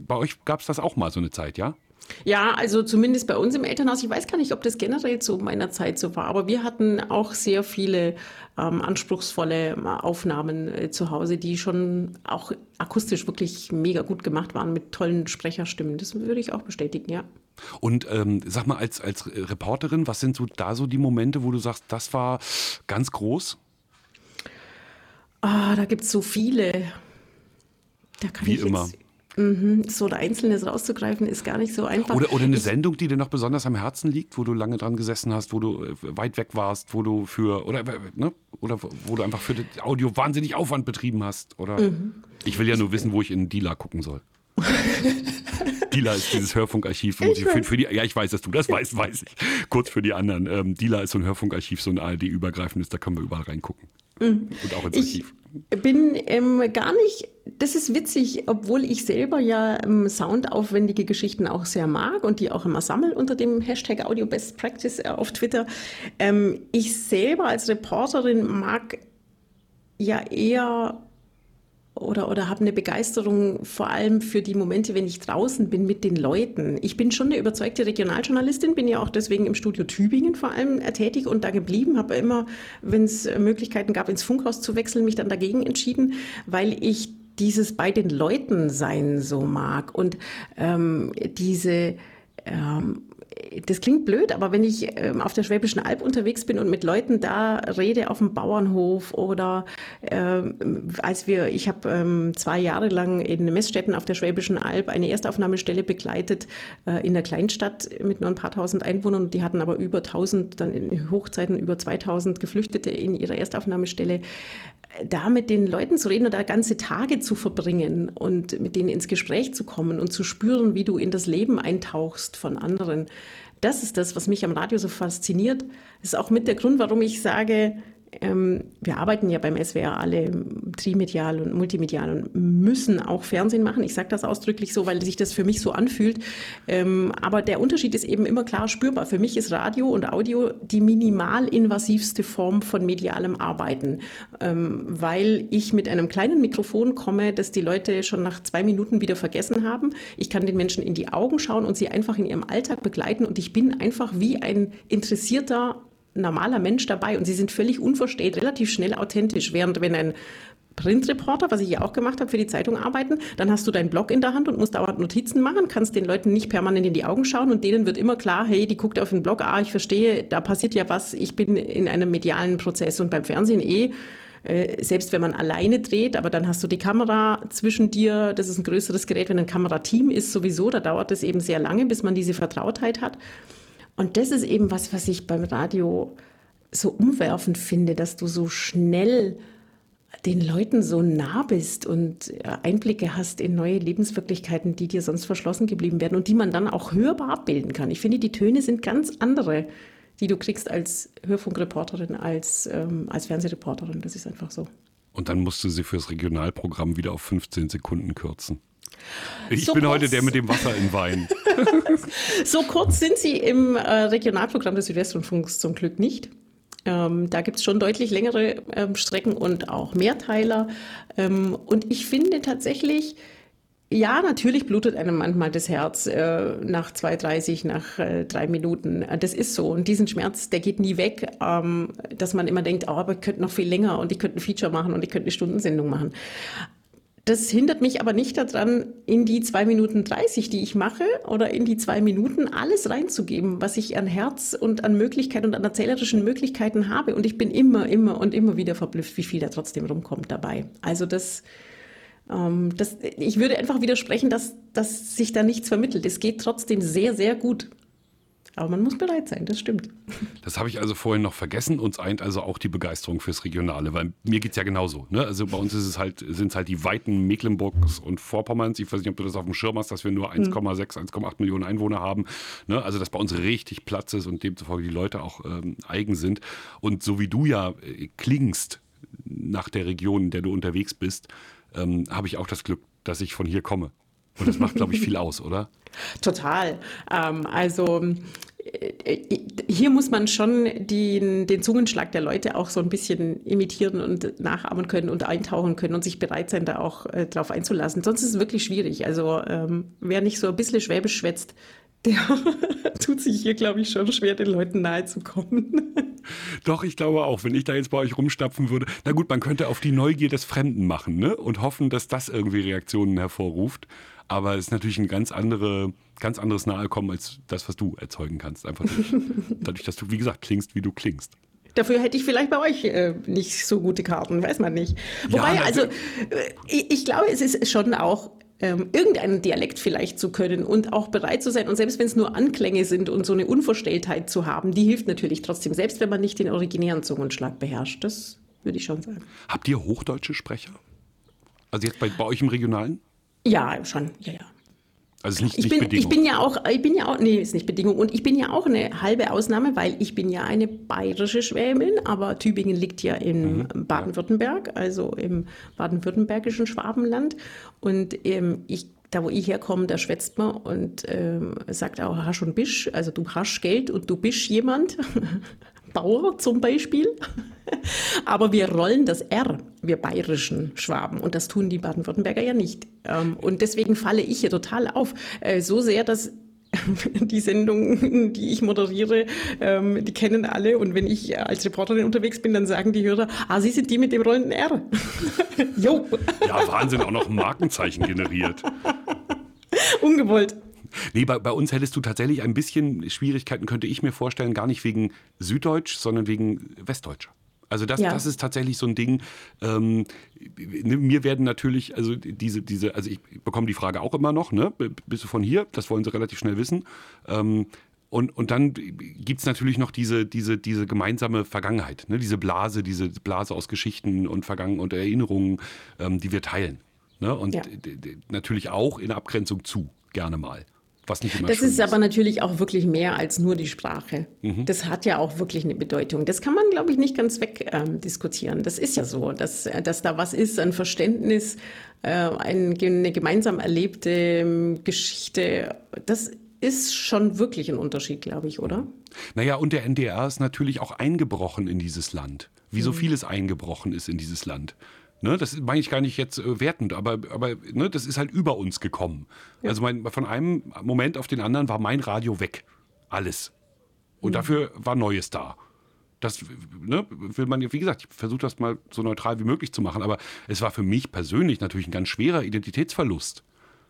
bei euch gab es das auch mal so eine Zeit, ja? Ja, also zumindest bei uns im Elternhaus. Ich weiß gar nicht, ob das generell zu meiner Zeit so war, aber wir hatten auch sehr viele ähm, anspruchsvolle ähm, Aufnahmen äh, zu Hause, die schon auch akustisch wirklich mega gut gemacht waren mit tollen Sprecherstimmen. Das würde ich auch bestätigen, ja. Und ähm, sag mal, als, als Reporterin, was sind so da so die Momente, wo du sagst, das war ganz groß? Ah, da gibt es so viele. Da kann Wie ich immer. Jetzt, mh, so ein Einzelnes rauszugreifen, ist gar nicht so einfach. Oder, oder eine ich, Sendung, die dir noch besonders am Herzen liegt, wo du lange dran gesessen hast, wo du äh, weit weg warst, wo du für, oder, ne? oder wo du einfach für das Audio wahnsinnig Aufwand betrieben hast. Oder mhm. ich will ja nur wissen, wo ich in Dealer gucken soll. Dila ist dieses Hörfunkarchiv. Für, für, die, ja, ich weiß, dass du das weißt, weiß ich. Kurz für die anderen. Ähm, Dila ist so ein Hörfunkarchiv, so ein ARD-übergreifendes, da können wir überall reingucken. Mhm. Und auch ins Archiv. Ich bin ähm, gar nicht, das ist witzig, obwohl ich selber ja ähm, soundaufwendige Geschichten auch sehr mag und die auch immer sammle unter dem Hashtag Audio Best Practice äh, auf Twitter. Ähm, ich selber als Reporterin mag ja eher oder, oder habe eine Begeisterung vor allem für die Momente, wenn ich draußen bin mit den Leuten. Ich bin schon eine überzeugte Regionaljournalistin, bin ja auch deswegen im Studio Tübingen vor allem äh, tätig und da geblieben, habe immer, wenn es Möglichkeiten gab, ins Funkhaus zu wechseln, mich dann dagegen entschieden, weil ich dieses bei den Leuten sein so mag und ähm, diese ähm, das klingt blöd, aber wenn ich ähm, auf der Schwäbischen Alb unterwegs bin und mit Leuten da rede auf dem Bauernhof oder ähm, als wir, ich habe ähm, zwei Jahre lang in Messstätten auf der Schwäbischen Alb eine Erstaufnahmestelle begleitet äh, in der Kleinstadt mit nur ein paar tausend Einwohnern. Die hatten aber über 1000, dann in Hochzeiten über 2000 Geflüchtete in ihrer Erstaufnahmestelle da mit den Leuten zu reden da ganze Tage zu verbringen und mit denen ins Gespräch zu kommen und zu spüren, wie du in das Leben eintauchst von anderen. Das ist das, was mich am Radio so fasziniert. Das ist auch mit der Grund, warum ich sage, wir arbeiten ja beim SWR alle trimedial und multimedial und müssen auch Fernsehen machen. Ich sage das ausdrücklich so, weil sich das für mich so anfühlt. Ähm, aber der Unterschied ist eben immer klar spürbar. Für mich ist Radio und Audio die minimalinvasivste Form von medialem Arbeiten, ähm, weil ich mit einem kleinen Mikrofon komme, das die Leute schon nach zwei Minuten wieder vergessen haben. Ich kann den Menschen in die Augen schauen und sie einfach in ihrem Alltag begleiten und ich bin einfach wie ein interessierter normaler Mensch dabei und sie sind völlig unverstellt, relativ schnell authentisch. Während wenn ein Printreporter, was ich ja auch gemacht habe, für die Zeitung arbeiten, dann hast du deinen Blog in der Hand und musst dauernd Notizen machen, kannst den Leuten nicht permanent in die Augen schauen und denen wird immer klar, hey, die guckt auf den Blog, ah, ich verstehe, da passiert ja was, ich bin in einem medialen Prozess und beim Fernsehen eh äh, selbst wenn man alleine dreht, aber dann hast du die Kamera zwischen dir, das ist ein größeres Gerät, wenn ein Kamerateam ist sowieso, da dauert es eben sehr lange, bis man diese Vertrautheit hat. Und das ist eben was, was ich beim Radio so umwerfend finde, dass du so schnell den Leuten so nah bist und äh, Einblicke hast in neue Lebenswirklichkeiten, die dir sonst verschlossen geblieben werden und die man dann auch hörbar abbilden kann. Ich finde, die Töne sind ganz andere, die du kriegst als Hörfunkreporterin, als, ähm, als Fernsehreporterin. Das ist einfach so. Und dann musst du sie fürs Regionalprogramm wieder auf 15 Sekunden kürzen. Ich so bin kurz. heute der mit dem Wasser im Wein. so kurz sind sie im äh, Regionalprogramm des Südwestrundfunks zum Glück nicht. Ähm, da gibt es schon deutlich längere ähm, Strecken und auch Mehrteiler. Ähm, und ich finde tatsächlich, ja, natürlich blutet einem manchmal das Herz äh, nach 2,30, nach äh, drei Minuten. Das ist so. Und diesen Schmerz, der geht nie weg, ähm, dass man immer denkt, oh, aber ich könnte noch viel länger und ich könnte ein Feature machen und ich könnte eine Stundensendung machen. Das hindert mich aber nicht daran, in die zwei Minuten 30, die ich mache, oder in die zwei Minuten alles reinzugeben, was ich an Herz und an Möglichkeiten und an erzählerischen Möglichkeiten habe. Und ich bin immer, immer und immer wieder verblüfft, wie viel da trotzdem rumkommt dabei. Also das, ähm, das ich würde einfach widersprechen, dass, dass sich da nichts vermittelt. Es geht trotzdem sehr, sehr gut. Aber man muss bereit sein, das stimmt. Das habe ich also vorhin noch vergessen. Uns eint also auch die Begeisterung fürs Regionale, weil mir geht es ja genauso. Ne? Also bei uns ist es halt, sind es halt die Weiten Mecklenburgs und Vorpommerns. Ich weiß nicht, ob du das auf dem Schirm hast, dass wir nur 1,6, 1,8 Millionen Einwohner haben. Ne? Also dass bei uns richtig Platz ist und demzufolge die Leute auch ähm, eigen sind. Und so wie du ja äh, klingst nach der Region, in der du unterwegs bist, ähm, habe ich auch das Glück, dass ich von hier komme. Und das macht, glaube ich, viel aus, oder? Total. Ähm, also hier muss man schon den, den Zungenschlag der Leute auch so ein bisschen imitieren und nachahmen können und eintauchen können und sich bereit sein, da auch äh, drauf einzulassen. Sonst ist es wirklich schwierig. Also ähm, wer nicht so ein bisschen Schwäbisch schwätzt, der tut sich hier, glaube ich, schon schwer, den Leuten nahe zu kommen. Doch, ich glaube auch, wenn ich da jetzt bei euch rumstapfen würde, na gut, man könnte auf die Neugier des Fremden machen ne? und hoffen, dass das irgendwie Reaktionen hervorruft. Aber es ist natürlich ein ganz, andere, ganz anderes Nahekommen als das, was du erzeugen kannst. Einfach durch, dadurch, dass du, wie gesagt, klingst, wie du klingst. Dafür hätte ich vielleicht bei euch äh, nicht so gute Karten, weiß man nicht. Wobei, ja, also, äh, ich, ich glaube, es ist schon auch ähm, irgendeinen Dialekt vielleicht zu können und auch bereit zu sein. Und selbst wenn es nur Anklänge sind und so eine Unverstelltheit zu haben, die hilft natürlich trotzdem, selbst wenn man nicht den originären Zungenschlag beherrscht. Das würde ich schon sagen. Habt ihr hochdeutsche Sprecher? Also jetzt bei, bei euch im Regionalen? Ja, schon, ja, ja. Also nicht, ich, nicht bin, Bedingung. ich bin ja auch, ich bin ja auch, nee, ist nicht Bedingung. Und ich bin ja auch eine halbe Ausnahme, weil ich bin ja eine bayerische Schwäbin, aber Tübingen liegt ja in mhm, Baden-Württemberg, also im baden-württembergischen Schwabenland. Und ähm, ich da wo ich herkomme, da schwätzt man und ähm, sagt auch hast und Bisch, also du hast Geld und du bist jemand. Bauer zum Beispiel. Aber wir rollen das R, wir bayerischen Schwaben. Und das tun die Baden-Württemberger ja nicht. Ähm, und deswegen falle ich hier total auf. Äh, so sehr, dass die Sendung, die ich moderiere, ähm, die kennen alle. Und wenn ich als Reporterin unterwegs bin, dann sagen die Hörer, ah, Sie sind die mit dem rollenden R. jo. Ja, Wahnsinn, auch noch ein Markenzeichen generiert. Ungewollt. Nee, bei, bei uns hättest du tatsächlich ein bisschen Schwierigkeiten, könnte ich mir vorstellen, gar nicht wegen Süddeutsch, sondern wegen Westdeutsch. Also das, ja. das ist tatsächlich so ein Ding. Ähm, ne, mir werden natürlich, also diese, diese, also ich bekomme die Frage auch immer noch, ne? Bist du von hier? Das wollen sie relativ schnell wissen. Ähm, und, und dann gibt es natürlich noch diese, diese, diese gemeinsame Vergangenheit, ne? diese Blase, diese Blase aus Geschichten und Vergangen und Erinnerungen, ähm, die wir teilen. Ne? Und ja. natürlich auch in Abgrenzung zu, gerne mal. Was nicht immer das ist, ist aber natürlich auch wirklich mehr als nur die Sprache. Mhm. Das hat ja auch wirklich eine Bedeutung. Das kann man, glaube ich, nicht ganz wegdiskutieren. Ähm, das ist ja so, dass, dass da was ist, ein Verständnis, äh, eine gemeinsam erlebte ähm, Geschichte. Das ist schon wirklich ein Unterschied, glaube ich, oder? Naja, und der NDR ist natürlich auch eingebrochen in dieses Land, wie so mhm. vieles eingebrochen ist in dieses Land. Ne, das meine ich gar nicht jetzt äh, wertend, aber, aber ne, das ist halt über uns gekommen. Ja. Also mein, von einem Moment auf den anderen war mein Radio weg. Alles. Und mhm. dafür war Neues da. Das ne, will man, wie gesagt, ich versuche das mal so neutral wie möglich zu machen, aber es war für mich persönlich natürlich ein ganz schwerer Identitätsverlust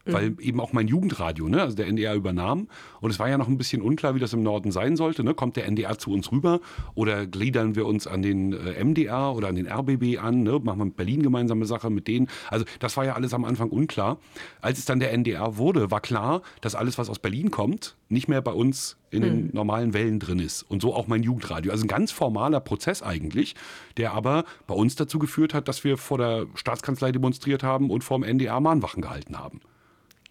weil mhm. eben auch mein Jugendradio, ne, also der NDR übernahm. Und es war ja noch ein bisschen unklar, wie das im Norden sein sollte. Ne? Kommt der NDR zu uns rüber oder gliedern wir uns an den äh, MDR oder an den RBB an? Ne? Machen wir mit Berlin gemeinsame Sache mit denen? Also das war ja alles am Anfang unklar. Als es dann der NDR wurde, war klar, dass alles, was aus Berlin kommt, nicht mehr bei uns in den mhm. normalen Wellen drin ist. Und so auch mein Jugendradio. Also ein ganz formaler Prozess eigentlich, der aber bei uns dazu geführt hat, dass wir vor der Staatskanzlei demonstriert haben und vor dem NDR Mahnwachen gehalten haben.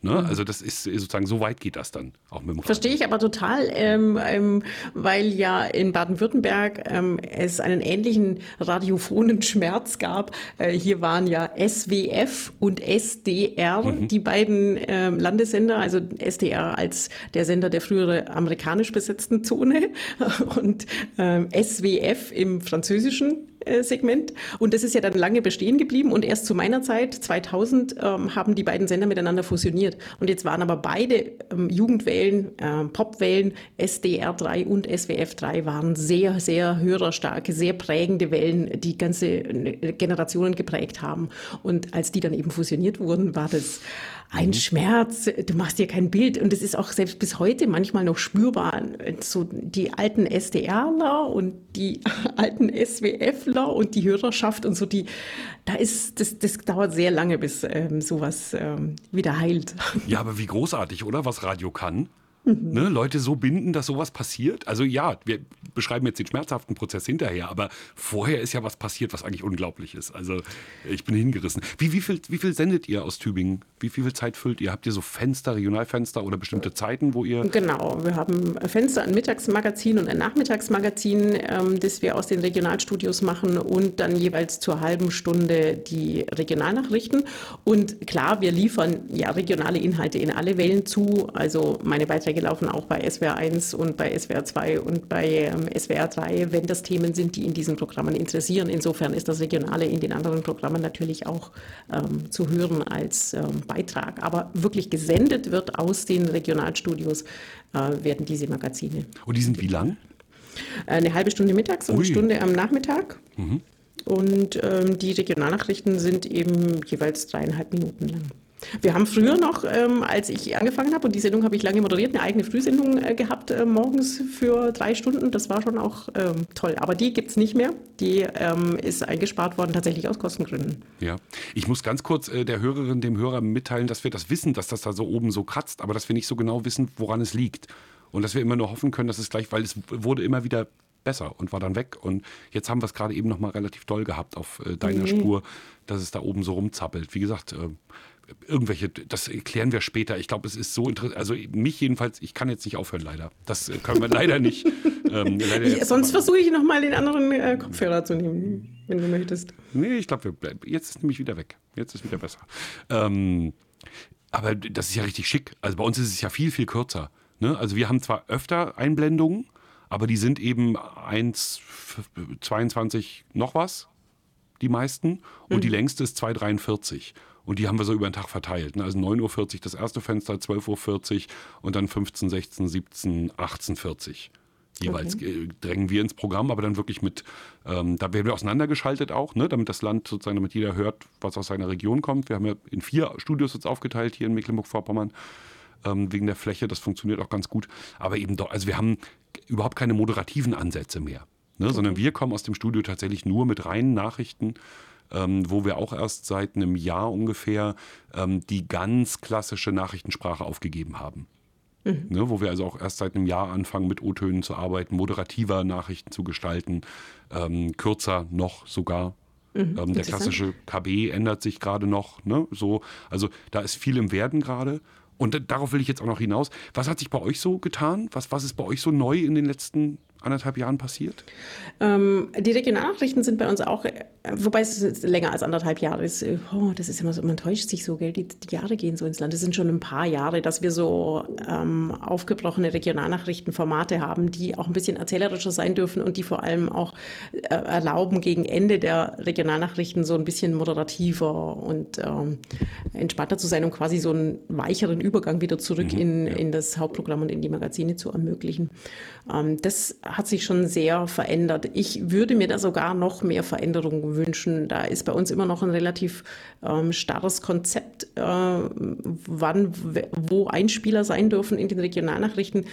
Ne? Also das ist sozusagen, so weit geht das dann auch mit dem. Verstehe ich aber total, ähm, ähm, weil ja in Baden-Württemberg ähm, es einen ähnlichen radiophonen Schmerz gab. Äh, hier waren ja SWF und SDR, mhm. die beiden ähm, Landessender, also SDR als der Sender der frühere amerikanisch besetzten Zone und ähm, SWF im französischen äh, Segment. Und das ist ja dann lange bestehen geblieben. Und erst zu meiner Zeit, 2000, ähm, haben die beiden Sender miteinander fusioniert. Und jetzt waren aber beide ähm, Jugendwellen, äh, Popwellen, SDR3 und SWF3 waren sehr, sehr hörerstarke, sehr prägende Wellen, die ganze äh, Generationen geprägt haben. Und als die dann eben fusioniert wurden, war das ein mhm. Schmerz, du machst dir kein Bild und es ist auch selbst bis heute manchmal noch spürbar. So die alten SDRler und die alten SWFler und die Hörerschaft und so die, da ist, das, das dauert sehr lange, bis ähm, sowas ähm, wieder heilt. Ja, aber wie großartig, oder? Was Radio kann. Mhm. Ne, Leute so binden, dass sowas passiert. Also ja, wir beschreiben jetzt den schmerzhaften Prozess hinterher, aber vorher ist ja was passiert, was eigentlich unglaublich ist. Also ich bin hingerissen. Wie, wie, viel, wie viel sendet ihr aus Tübingen? Wie, wie viel Zeit füllt ihr? Habt ihr so Fenster, Regionalfenster oder bestimmte Zeiten, wo ihr... Genau, wir haben Fenster, ein Mittagsmagazin und ein Nachmittagsmagazin, ähm, das wir aus den Regionalstudios machen und dann jeweils zur halben Stunde die Regionalnachrichten. Und klar, wir liefern ja regionale Inhalte in alle Wellen zu. Also meine Beiträge Beiträge laufen auch bei SWR 1 und bei SWR 2 und bei ähm, SWR 3, wenn das Themen sind, die in diesen Programmen interessieren. Insofern ist das Regionale in den anderen Programmen natürlich auch ähm, zu hören als ähm, Beitrag. Aber wirklich gesendet wird aus den Regionalstudios, äh, werden diese Magazine. Und die sind wie lang? Eine halbe Stunde mittags und Ui. eine Stunde am Nachmittag. Mhm. Und ähm, die Regionalnachrichten sind eben jeweils dreieinhalb Minuten lang. Wir haben früher noch, ähm, als ich angefangen habe, und die Sendung habe ich lange moderiert, eine eigene Frühsendung äh, gehabt, äh, morgens für drei Stunden. Das war schon auch ähm, toll. Aber die gibt es nicht mehr. Die ähm, ist eingespart worden, tatsächlich aus Kostengründen. Ja, ich muss ganz kurz äh, der Hörerin, dem Hörer mitteilen, dass wir das wissen, dass das da so oben so kratzt, aber dass wir nicht so genau wissen, woran es liegt. Und dass wir immer nur hoffen können, dass es gleich, weil es wurde immer wieder besser und war dann weg. Und jetzt haben wir es gerade eben noch mal relativ doll gehabt auf äh, deiner mhm. Spur, dass es da oben so rumzappelt. Wie gesagt, äh, irgendwelche, das klären wir später. Ich glaube, es ist so interessant. Also mich jedenfalls, ich kann jetzt nicht aufhören, leider. Das können wir leider nicht. Ähm, leider ich, sonst versuche ich nochmal den anderen äh, Kopfhörer zu nehmen, wenn du möchtest. Nee, ich glaube, jetzt ist nämlich wieder weg. Jetzt ist wieder besser. Ähm, aber das ist ja richtig schick. Also bei uns ist es ja viel, viel kürzer. Ne? Also wir haben zwar öfter Einblendungen, aber die sind eben 1, 22 noch was, die meisten. Und mhm. die längste ist 2,43. Und die haben wir so über den Tag verteilt. Ne? Also 9.40 Uhr das erste Fenster, 12.40 Uhr und dann 15, 16, 17, 18.40 Jeweils okay. Äh, drängen wir ins Programm, aber dann wirklich mit, ähm, da werden wir auseinandergeschaltet auch, ne, damit das Land sozusagen, damit jeder hört, was aus seiner Region kommt. Wir haben ja in vier Studios jetzt aufgeteilt hier in Mecklenburg-Vorpommern. ähm, wegen der Fläche. Das funktioniert auch ganz gut. Aber eben doch, also wir haben überhaupt keine moderativen Ansätze mehr. Ne, okay. Sondern wir kommen aus dem Studio tatsächlich nur mit reinen Nachrichten, ähm, wo wir auch erst seit einem Jahr ungefähr ähm, die ganz klassische Nachrichtensprache aufgegeben haben. Mhm. Ne, wo wir also auch erst seit einem Jahr anfangen, mit O-Tönen zu arbeiten, moderativer Nachrichten zu gestalten, ähm, kürzer noch sogar. Mhm, ähm, der klassische KB ändert sich gerade noch. Ne? So, also da ist viel im Werden gerade. Und darauf will ich jetzt auch noch hinaus. Was hat sich bei euch so getan? Was, was ist bei euch so neu in den letzten anderthalb Jahren passiert? Ähm, die Regionalnachrichten sind bei uns auch, äh, wobei es länger als anderthalb Jahre ist. Äh, oh, das ist immer so, man täuscht sich so, gell? Die, die Jahre gehen so ins Land. Es sind schon ein paar Jahre, dass wir so ähm, aufgebrochene Regionalnachrichtenformate haben, die auch ein bisschen erzählerischer sein dürfen und die vor allem auch äh, erlauben, gegen Ende der Regionalnachrichten so ein bisschen moderativer und ähm, entspannter zu sein, um quasi so einen weicheren Übergang wieder zurück mhm, in, ja. in das Hauptprogramm und in die Magazine zu ermöglichen. Ähm, das hat sich schon sehr verändert. Ich würde mir da sogar noch mehr Veränderungen wünschen. Da ist bei uns immer noch ein relativ ähm, starres Konzept, äh, wann, wo Einspieler sein dürfen in den Regionalnachrichten.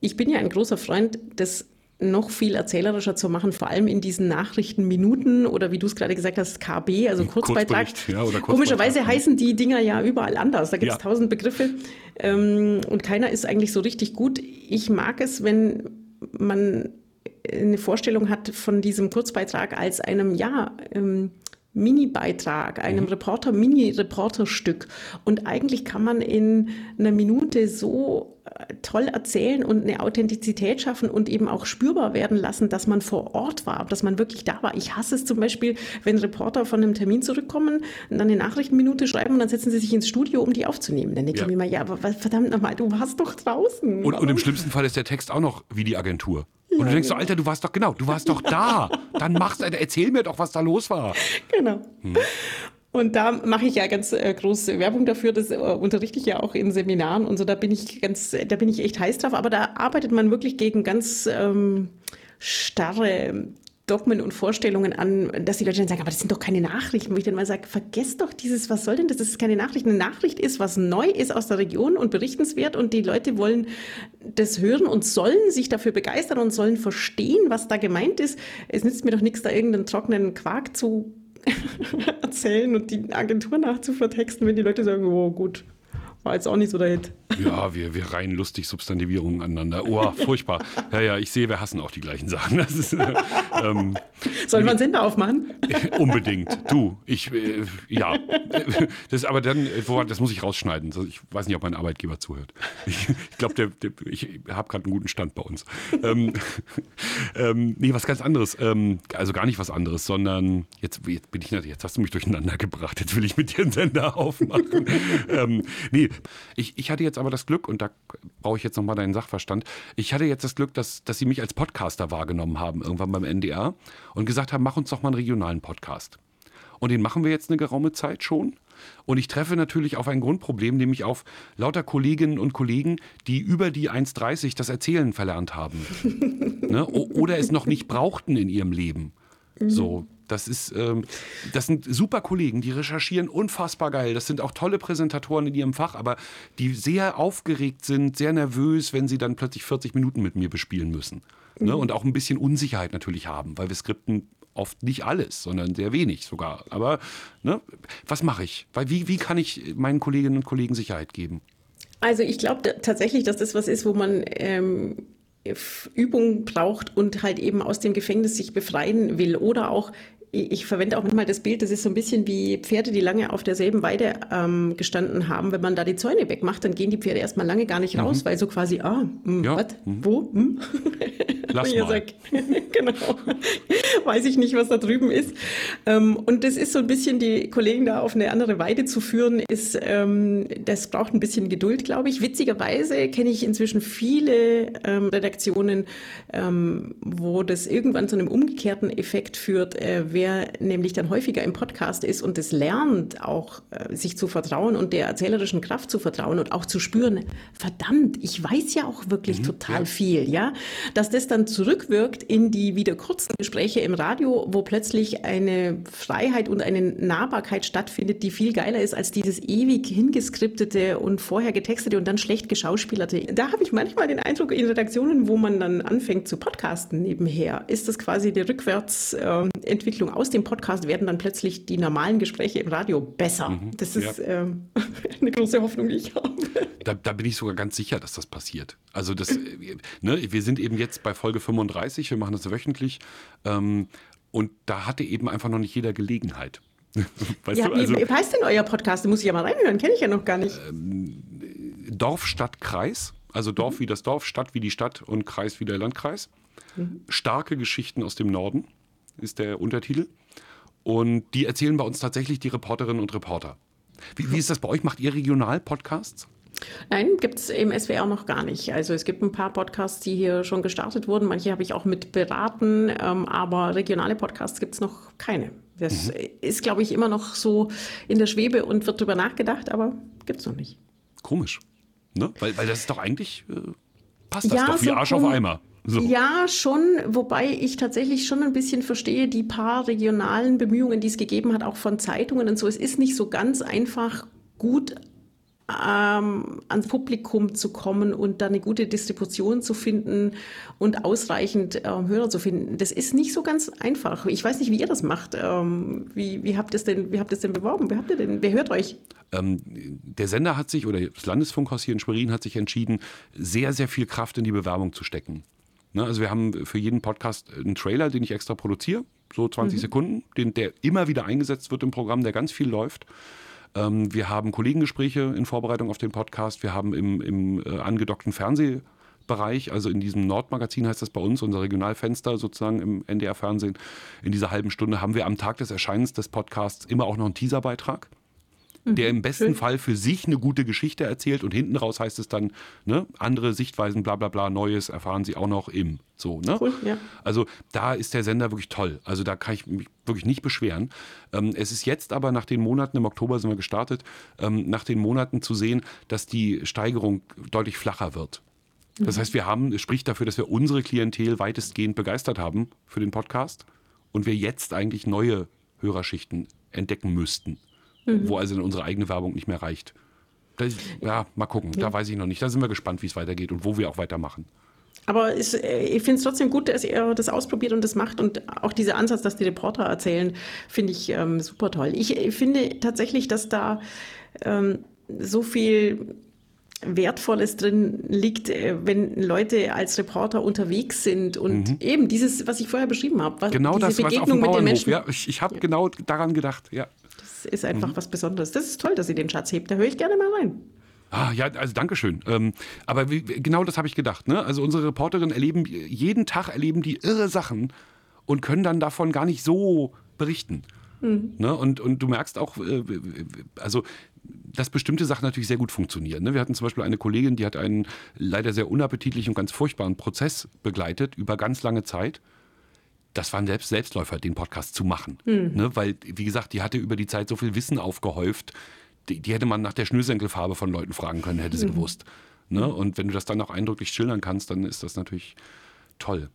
Ich bin ja ein großer Freund des noch viel erzählerischer zu machen, vor allem in diesen Nachrichtenminuten oder wie du es gerade gesagt hast, KB, also Kurzbeitrag. Ja, Kurzbeitrag. Komischerweise heißen die Dinger ja überall anders. Da gibt es ja. tausend Begriffe ähm, und keiner ist eigentlich so richtig gut. Ich mag es, wenn man eine Vorstellung hat von diesem Kurzbeitrag als einem, ja, ähm, Mini-Beitrag, einem mhm. Reporter, Mini-Reporterstück. Und eigentlich kann man in einer Minute so äh, toll erzählen und eine Authentizität schaffen und eben auch spürbar werden lassen, dass man vor Ort war, dass man wirklich da war. Ich hasse es zum Beispiel, wenn Reporter von einem Termin zurückkommen und dann eine Nachrichtenminute schreiben und dann setzen sie sich ins Studio, um die aufzunehmen. Dann denke ja. ich mir mal, ja, aber verdammt nochmal, du warst doch draußen. Und, und im schlimmsten Fall ist der Text auch noch wie die Agentur. Und du denkst so, Alter, du warst doch genau, du warst doch da. Dann machst du, erzähl mir doch, was da los war. Genau. Hm. Und da mache ich ja ganz äh, große Werbung dafür. Das äh, unterrichte ich ja auch in Seminaren und so. Da bin ich ganz, da bin ich echt heiß drauf. Aber da arbeitet man wirklich gegen ganz ähm, starre Dogmen und Vorstellungen an, dass die Leute dann sagen, aber das sind doch keine Nachrichten, wo ich dann mal sage, vergesst doch dieses, was soll denn das? Das ist keine Nachricht. Eine Nachricht ist, was neu ist aus der Region und berichtenswert und die Leute wollen das hören und sollen sich dafür begeistern und sollen verstehen, was da gemeint ist. Es nützt mir doch nichts, da irgendeinen trockenen Quark zu erzählen und die Agentur nachzuvertexten, wenn die Leute sagen, oh gut, war jetzt auch nicht so der Hit. Ja, wir, wir reihen lustig Substantivierungen aneinander. Oh, furchtbar. Ja, ja, ich sehe, wir hassen auch die gleichen Sachen. Das ist, äh, ähm, Sollen wir einen Sender aufmachen? Unbedingt. Du, ich, äh, ja. Das, aber dann, äh, das muss ich rausschneiden. Ich weiß nicht, ob mein Arbeitgeber zuhört. Ich, ich glaube, der, der, ich habe gerade einen guten Stand bei uns. Ähm, ähm, nee, was ganz anderes. Ähm, also gar nicht was anderes, sondern jetzt, jetzt bin ich, jetzt hast du mich durcheinander gebracht. Jetzt will ich mit dir einen Sender aufmachen. ähm, nee, ich, ich hatte jetzt aber das Glück, und da brauche ich jetzt nochmal deinen Sachverstand, ich hatte jetzt das Glück, dass, dass sie mich als Podcaster wahrgenommen haben, irgendwann beim NDR, und gesagt haben, mach uns doch mal einen regionalen Podcast. Und den machen wir jetzt eine geraume Zeit schon. Und ich treffe natürlich auf ein Grundproblem, nämlich auf lauter Kolleginnen und Kollegen, die über die 1,30 das Erzählen verlernt haben. ne? Oder es noch nicht brauchten in ihrem Leben. So, das ist, ähm, das sind super Kollegen, die recherchieren unfassbar geil. Das sind auch tolle Präsentatoren in ihrem Fach, aber die sehr aufgeregt sind, sehr nervös, wenn sie dann plötzlich 40 Minuten mit mir bespielen müssen. Ne? Mhm. Ne? Und auch ein bisschen Unsicherheit natürlich haben, weil wir skripten oft nicht alles, sondern sehr wenig sogar. Aber ne, was mache ich? Weil wie, wie kann ich meinen Kolleginnen und Kollegen Sicherheit geben? Also ich glaube tatsächlich, dass das was ist, wo man ähm, Übung braucht und halt eben aus dem Gefängnis sich befreien will oder auch ich verwende auch manchmal das Bild, das ist so ein bisschen wie Pferde, die lange auf derselben Weide ähm, gestanden haben. Wenn man da die Zäune wegmacht, dann gehen die Pferde erstmal lange gar nicht raus, mhm. weil so quasi, ah, mh, hm, ja. was, mhm. wo, hm? Lass mal. Sagt, genau, weiß ich nicht, was da drüben ist. Ähm, und das ist so ein bisschen, die Kollegen da auf eine andere Weide zu führen, ist, ähm, das braucht ein bisschen Geduld, glaube ich. Witzigerweise kenne ich inzwischen viele ähm, Redaktionen, ähm, wo das irgendwann zu einem umgekehrten Effekt führt, äh, wer der nämlich dann häufiger im Podcast ist und es lernt, auch äh, sich zu vertrauen und der erzählerischen Kraft zu vertrauen und auch zu spüren, verdammt, ich weiß ja auch wirklich mhm, total ja. viel, ja, dass das dann zurückwirkt in die wieder kurzen Gespräche im Radio, wo plötzlich eine Freiheit und eine Nahbarkeit stattfindet, die viel geiler ist als dieses ewig hingeskriptete und vorher getextete und dann schlecht geschauspielerte. Da habe ich manchmal den Eindruck in Redaktionen, wo man dann anfängt zu podcasten nebenher, ist das quasi die Rückwärtsentwicklung. Aus dem Podcast werden dann plötzlich die normalen Gespräche im Radio besser. Mhm, das ist ja. ähm, eine große Hoffnung, die ich habe. Da, da, bin ich sogar ganz sicher, dass das passiert. Also das, ne, wir sind eben jetzt bei Folge 35, wir machen das wöchentlich. Ähm, und da hatte eben einfach noch nicht jeder Gelegenheit. Weißt ja, du, also, wie heißt denn euer Podcast? Da muss ich ja mal reinhören, kenne ich ja noch gar nicht. Ähm, Dorf, Stadt, Kreis. Also Dorf mhm. wie das Dorf, Stadt wie die Stadt und Kreis wie der Landkreis. Mhm. Starke Geschichten aus dem Norden ist der Untertitel. Und die erzählen bei uns tatsächlich die Reporterinnen und Reporter. Wie, wie ist das bei euch? Macht ihr Regional-Podcasts? Nein, gibt es im SWR noch gar nicht. Also es gibt ein paar Podcasts, die hier schon gestartet wurden. Manche habe ich auch mit beraten, ähm, aber regionale Podcasts gibt es noch keine. Das mhm. ist, glaube ich, immer noch so in der Schwebe und wird darüber nachgedacht, aber gibt es noch nicht. Komisch. Ne? Weil, weil das ist doch eigentlich, äh, passt das ja, doch wie so Arsch auf Eimer. So. Ja, schon, wobei ich tatsächlich schon ein bisschen verstehe, die paar regionalen Bemühungen, die es gegeben hat, auch von Zeitungen und so. Es ist nicht so ganz einfach gut ähm, ans Publikum zu kommen und da eine gute Distribution zu finden und ausreichend ähm, Hörer zu finden. Das ist nicht so ganz einfach. Ich weiß nicht, wie ihr das macht. Ähm, wie, wie habt ihr es denn, wie habt ihr denn beworben? Wer habt ihr denn, wer hört euch? Ähm, der Sender hat sich, oder das Landesfunkhaus hier in Schwerin hat sich entschieden, sehr, sehr viel Kraft in die Bewerbung zu stecken. Ne, also wir haben für jeden Podcast einen Trailer, den ich extra produziere, so 20 mhm. Sekunden, den, der immer wieder eingesetzt wird im Programm, der ganz viel läuft. Ähm, wir haben Kollegengespräche in Vorbereitung auf den Podcast. Wir haben im, im äh, angedockten Fernsehbereich, also in diesem Nordmagazin heißt das bei uns, unser Regionalfenster sozusagen im NDR-Fernsehen, in dieser halben Stunde haben wir am Tag des Erscheinens des Podcasts immer auch noch einen Teaserbeitrag der im besten Schön. Fall für sich eine gute Geschichte erzählt und hinten raus heißt es dann, ne, andere Sichtweisen, bla bla bla, Neues erfahren Sie auch noch im. So, ne? Cool, ja. Also da ist der Sender wirklich toll. Also da kann ich mich wirklich nicht beschweren. Ähm, es ist jetzt aber nach den Monaten, im Oktober sind wir gestartet, ähm, nach den Monaten zu sehen, dass die Steigerung deutlich flacher wird. Das mhm. heißt, wir haben, es spricht dafür, dass wir unsere Klientel weitestgehend begeistert haben für den Podcast und wir jetzt eigentlich neue Hörerschichten entdecken müssten mhm. wo also unsere eigene Werbung nicht mehr reicht. Das, ja, mal gucken, ja. da weiß ich noch nicht. Da sind wir gespannt, wie es weitergeht und wo wir auch weitermachen. Aber äh, ich finde es trotzdem gut, dass ihr das ausprobiert und das macht. Und auch dieser Ansatz, dass die Reporter erzählen, finde ich ähm, super toll. Ich, ich, finde tatsächlich, dass da ähm, so viel Wertvolles drin liegt, äh, wenn Leute als Reporter unterwegs sind und mhm. eben dieses, was ich vorher beschrieben habe. Was, genau diese das, Begegnung was auf dem mit den Menschen. Ja, ich, ich habe ja. genau daran gedacht, ja ist einfach mhm. was Besonderes. Das ist toll, dass sie den Schatz hebt. Da höre ich gerne mal rein. Ah, ja, also Dankeschön. Ähm, aber wie, genau das habe ich gedacht. Ne? Also unsere Reporterinnen erleben, jeden Tag erleben die irre Sachen und können dann davon gar nicht so berichten. Mhm. Ne? Und, und du merkst auch, äh, also dass bestimmte Sachen natürlich sehr gut funktionieren. Ne? Wir hatten zum Beispiel eine Kollegin, die hat einen leider sehr unappetitlichen und ganz furchtbaren Prozess begleitet über ganz lange Zeit das war ein Selbst Selbstläufer, den Podcast zu machen. Mhm. Ne? Weil, wie gesagt, die hatte über die Zeit so viel Wissen aufgehäuft, die, die hätte man nach der Schnürsenkelfarbe von Leuten fragen können, hätte sie mhm. gewusst. Ne? Und wenn du das dann auch eindrücklich schildern kannst, dann ist das natürlich toll.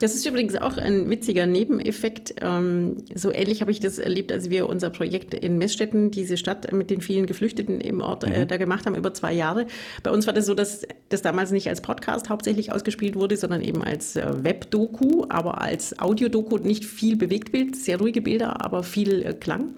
Das ist übrigens auch ein witziger Nebeneffekt. Ähm, so ähnlich habe ich das erlebt, als wir unser Projekt in Messstätten, diese Stadt mit den vielen Geflüchteten im Ort, äh, mhm. da gemacht haben, über zwei Jahre. Bei uns war das so, dass das damals nicht als Podcast hauptsächlich ausgespielt wurde, sondern eben als äh, Webdoku, aber als Audiodoku, nicht viel Bewegtbild, sehr ruhige Bilder, aber viel äh, Klang.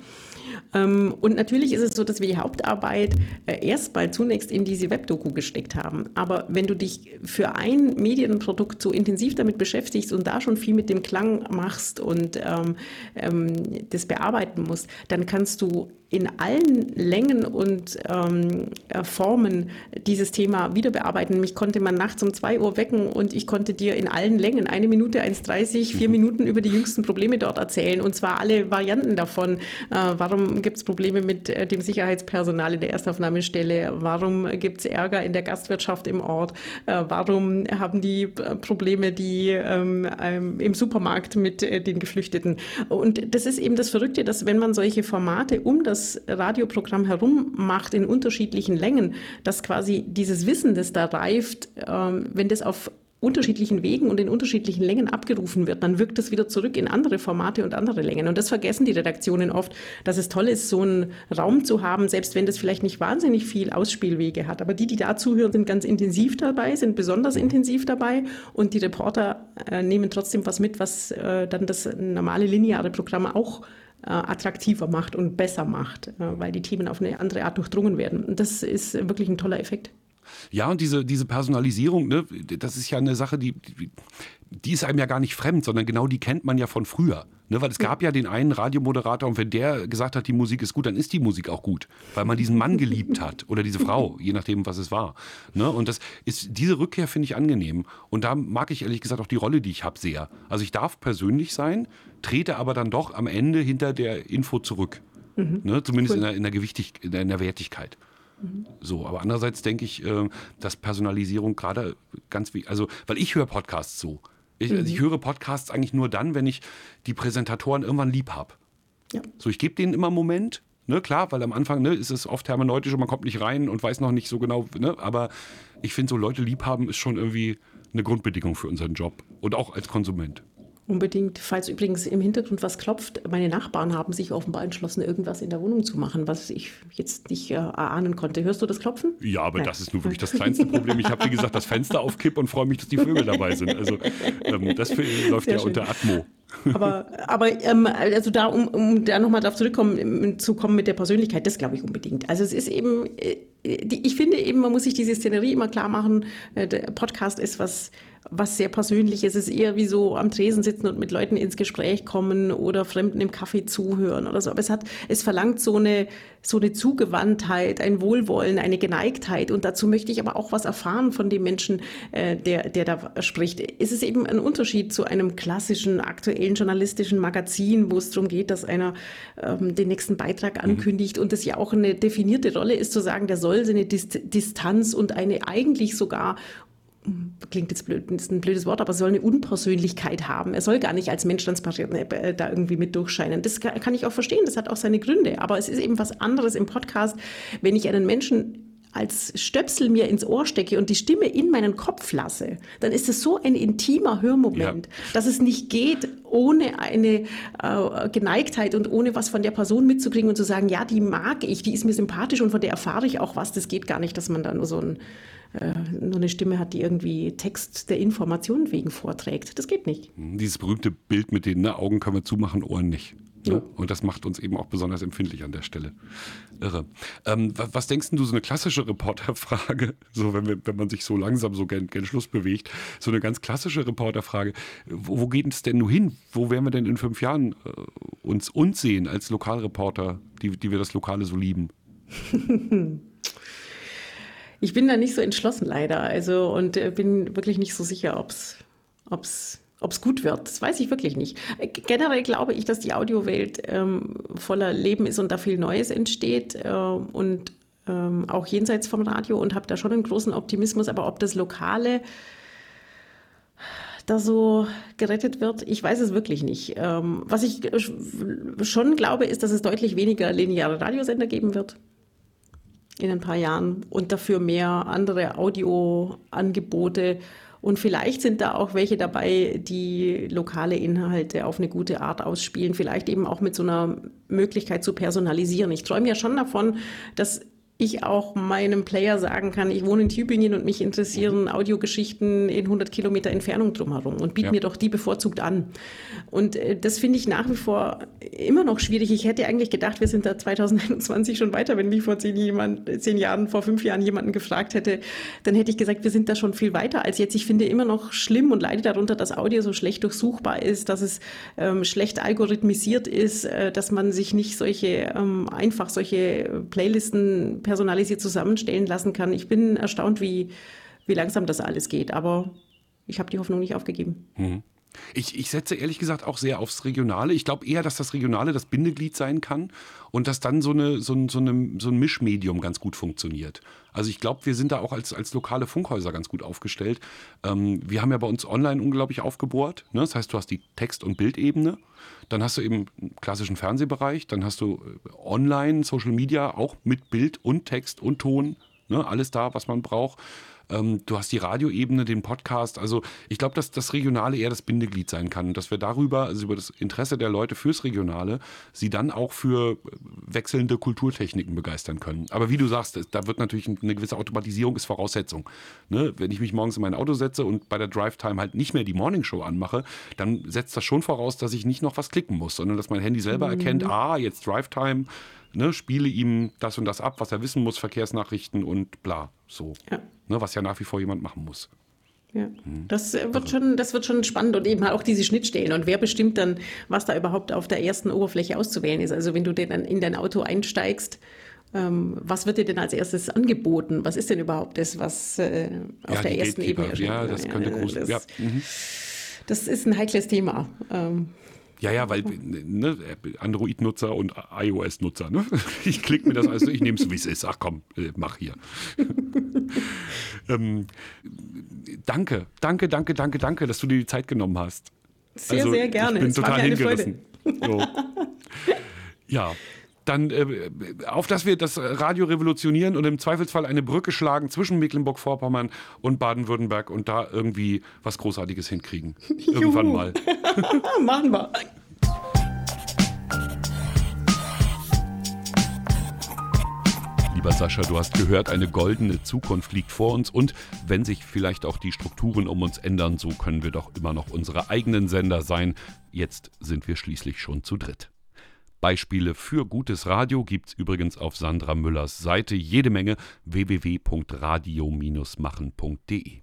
Ähm, und natürlich ist es so, dass wir die Hauptarbeit äh, erstmal zunächst in diese Webdoku gesteckt haben. Aber wenn du dich für ein Medienprodukt so intensiv damit beschäftigst und da schon viel mit dem Klang machst und ähm, ähm, das bearbeiten musst, dann kannst du in allen Längen und ähm, äh, Formen dieses Thema wieder bearbeiten. Mich konnte man nachts um zwei Uhr wecken und ich konnte dir in allen Längen, eine Minute, 1,30, vier mhm. Minuten über die jüngsten Probleme dort erzählen und zwar alle Varianten davon. Äh, warum gibt es Probleme mit äh, dem Sicherheitspersonal in der Erstaufnahmestelle? Warum gibt es Ärger in der Gastwirtschaft im Ort? Äh, warum haben die äh, Probleme die ähm, ähm, im Supermarkt mit äh, den Geflüchteten? Und das ist eben das Verrückte, dass wenn man solche Formate um das das Radioprogramm herum macht in unterschiedlichen Längen, dass quasi dieses Wissen, das da reift, ähm, wenn das auf unterschiedlichen Wegen und in unterschiedlichen Längen abgerufen wird, dann wirkt das wieder zurück in andere Formate und andere Längen. Und das vergessen die Redaktionen oft, dass es toll ist, so einen Raum zu haben, selbst wenn das vielleicht nicht wahnsinnig viel Ausspielwege hat. Aber die, die da zuhören, sind ganz intensiv dabei, sind besonders intensiv dabei und die Reporter äh, nehmen trotzdem was mit, was äh, dann das normale lineare Programm auch äh, attraktiver macht und besser macht, äh, weil die Themen auf eine andere Art durchdrungen werden. Und das ist wirklich ein toller Effekt. Ja, und diese, diese Personalisierung, ne, das ist ja eine Sache, die, die ist einem ja gar nicht fremd, sondern genau die kennt man ja von früher. Ne, weil es gab ja den einen Radiomoderator und wenn der gesagt hat, die Musik ist gut, dann ist die Musik auch gut, weil man diesen Mann geliebt hat oder diese Frau, je nachdem, was es war. Ne, und das ist diese Rückkehr finde ich angenehm und da mag ich ehrlich gesagt auch die Rolle, die ich habe, sehr. Also ich darf persönlich sein, trete aber dann doch am Ende hinter der Info zurück. Mhm. Ne, zumindest cool. in, der, in, der Gewichtig, in der Wertigkeit. Mhm. So, aber andererseits denke ich, äh, dass Personalisierung gerade ganz wie, also, weil ich höre Podcasts so. Ich, mhm. also ich mhm. höre Podcasts eigentlich nur dann, wenn ich die Präsentatoren irgendwann lieb habe. Ja. So, ich gebe denen immer einen Moment. Ne, klar, weil am Anfang ne, ist es oft hermeneutisch und man kommt nicht rein und weiß noch nicht so genau. Ne, aber ich finde, so Leute lieb haben ist schon irgendwie eine Grundbedingung für unseren Job und auch als Konsument. Unbedingt. Falls übrigens im Hintergrund was klopft, meine Nachbarn haben sich offenbar entschlossen, irgendwas in der Wohnung zu machen, was ich jetzt nicht äh, erahnen konnte. Hörst du das Klopfen? Ja, aber Nein. das ist nur wirklich das kleinste Problem. Ich habe, wie gesagt, das Fenster auf Kipp und freue mich, dass die Vögel dabei sind. Also ähm, das läuft Sehr ja schön. unter Atmo. Aber, aber ähm, also da, um, um da nochmal darauf zurückkommen zu kommen mit der Persönlichkeit, das glaube ich unbedingt. Also es ist eben, äh, ich finde eben, man muss sich diese Szenerie immer klar machen. Äh, der Podcast ist was was sehr Persönliches. Es ist eher wie so am Tresen sitzen und mit Leuten ins Gespräch kommen oder Fremden im Kaffee zuhören oder so. Aber es hat, es verlangt so eine, so eine Zugewandtheit, ein Wohlwollen, eine Geneigtheit. Und dazu möchte ich aber auch was erfahren von dem Menschen, äh, der, der da spricht. Es ist eben ein Unterschied zu einem klassischen, aktuellen journalistischen Magazin, wo es darum geht, dass einer ähm, den nächsten Beitrag mhm. ankündigt mhm. und es ja auch eine definierte Rolle ist, zu sagen, der soll seine Distanz und eine eigentlich sogar klingt jetzt blöd, ist ein blödes Wort, aber soll eine Unpersönlichkeit haben. Er soll gar nicht als Mensch transparent äh, da irgendwie mit durchscheinen. Das kann ich auch verstehen, das hat auch seine Gründe. Aber es ist eben was anderes im Podcast, wenn ich einen Menschen als Stöpsel mir ins Ohr stecke und die Stimme in meinen Kopf lasse, dann ist es so ein intimer Hörmoment, ja. dass es nicht geht, ohne eine äh, Geneigtheit und ohne was von der Person mitzukriegen und zu sagen, ja, die mag ich, die ist mir sympathisch und von der erfahre ich auch was. Das geht gar nicht, dass man da nur so ein äh, nur eine Stimme hat, die irgendwie Text der Information wegen vorträgt. Das geht nicht. Hm, dieses berühmte Bild mit den ne, Augen können wir zumachen, Ohren nicht. Ne? Ja. Und das macht uns eben auch besonders empfindlich an der Stelle. Irre. Ähm, was, was, denkst du, so eine klassische Reporterfrage, so wenn, wir, wenn man sich so langsam so gern, gern Schluss bewegt, so eine ganz klassische Reporterfrage, wo, wo geht es denn nur hin? Wo werden wir denn in fünf Jahren äh, uns, uns sehen als Lokalreporter, die, die wir das Lokale so lieben? Ich bin da nicht so entschlossen leider. Also und äh, bin wirklich nicht so sicher, ob es ob's, ob's gut wird. Das weiß ich wirklich nicht. Generell glaube ich, dass die Audiowelt ähm, voller Leben ist und da viel Neues entsteht. Äh, und ähm, auch jenseits vom Radio und habe da schon einen großen Optimismus. Aber ob das Lokale da so gerettet wird, ich weiß es wirklich nicht. Ähm, was ich schon glaube, ist, dass es deutlich weniger lineare Radiosender geben wird in ein paar Jahren und dafür mehr andere Audioangebote. Und vielleicht sind da auch welche dabei, die lokale Inhalte auf eine gute Art ausspielen, vielleicht eben auch mit so einer Möglichkeit zu personalisieren. Ich träume ja schon davon, dass ich auch meinem Player sagen kann, ich wohne in Tübingen und mich interessieren mhm. Audiogeschichten in 100 Kilometer Entfernung drumherum und biete ja. mir doch die bevorzugt an. Und äh, das finde ich nach wie vor immer noch schwierig. Ich hätte eigentlich gedacht, wir sind da 2021 schon weiter. Wenn mich vor zehn, jemand, zehn Jahren, vor fünf Jahren jemanden gefragt hätte, dann hätte ich gesagt, wir sind da schon viel weiter als jetzt. Ich finde immer noch schlimm und leide darunter, dass Audio so schlecht durchsuchbar ist, dass es ähm, schlecht algorithmisiert ist, äh, dass man sich nicht solche ähm, einfach solche Playlisten personalisiert zusammenstellen lassen kann. Ich bin erstaunt, wie, wie langsam das alles geht, aber ich habe die Hoffnung nicht aufgegeben. Mhm. Ich, ich setze ehrlich gesagt auch sehr aufs Regionale. Ich glaube eher, dass das Regionale das Bindeglied sein kann und dass dann so, eine, so, ein, so, eine, so ein Mischmedium ganz gut funktioniert. Also ich glaube, wir sind da auch als, als lokale Funkhäuser ganz gut aufgestellt. Ähm, wir haben ja bei uns online unglaublich aufgebohrt. Ne? Das heißt, du hast die Text- und Bildebene, dann hast du eben klassischen Fernsehbereich, dann hast du äh, online, Social Media auch mit Bild und Text und Ton. Ne? Alles da, was man braucht. Ähm, du hast die Radioebene, den Podcast. Also ich glaube, dass das Regionale eher das Bindeglied sein kann und dass wir darüber, also über das Interesse der Leute fürs Regionale, sie dann auch für wechselnde Kulturtechniken begeistern können. Aber wie du sagst, da wird natürlich eine gewisse Automatisierung ist Voraussetzung. Ne? Wenn ich mich morgens in mein Auto setze und bei der Drive-Time halt nicht mehr die Morningshow anmache, dann setzt das schon voraus, dass ich nicht noch was klicken muss, sondern dass mein Handy selber mhm. erkennt, ah, jetzt Drive-Time, ne, spiele ihm das und das ab, was er wissen muss, Verkehrsnachrichten und bla. So. Ja. Ne, was ja nach wie vor jemand machen muss. Ja, hm. das wird, also. schon, das wird schon spannend und eben auch diese Schnittstellen. Und wer bestimmt dann, was da überhaupt auf der ersten Oberfläche auszuwählen ist? Also wenn du dann in dein Auto einsteigst, ähm, was wird dir denn als erstes angeboten? Was ist denn überhaupt das, was äh, auf ja, der ersten Gatekeeper. Ebene? Ja, das könnte groß. Das, ja. Mhm. das ist ein heikles Thema. Ähm, ja, ja, weil ne, Android-Nutzer und iOS-Nutzer, ne? Ich klicke mir das also, ich nehme es, wie es ist. Ach komm, äh, mach hier. ähm, danke, danke, danke, danke, danke, dass du dir die Zeit genommen hast. Sehr, also, sehr gerne. Ich bin es total hingerissen. So. ja, dann äh, auf, dass wir das Radio revolutionieren und im Zweifelsfall eine Brücke schlagen zwischen Mecklenburg-Vorpommern und Baden-Württemberg und da irgendwie was Großartiges hinkriegen. Irgendwann mal. Machen wir. Lieber Sascha, du hast gehört, eine goldene Zukunft liegt vor uns und wenn sich vielleicht auch die Strukturen um uns ändern, so können wir doch immer noch unsere eigenen Sender sein. Jetzt sind wir schließlich schon zu dritt. Beispiele für gutes Radio gibt's übrigens auf Sandra Müllers Seite jede Menge www.radio-machen.de.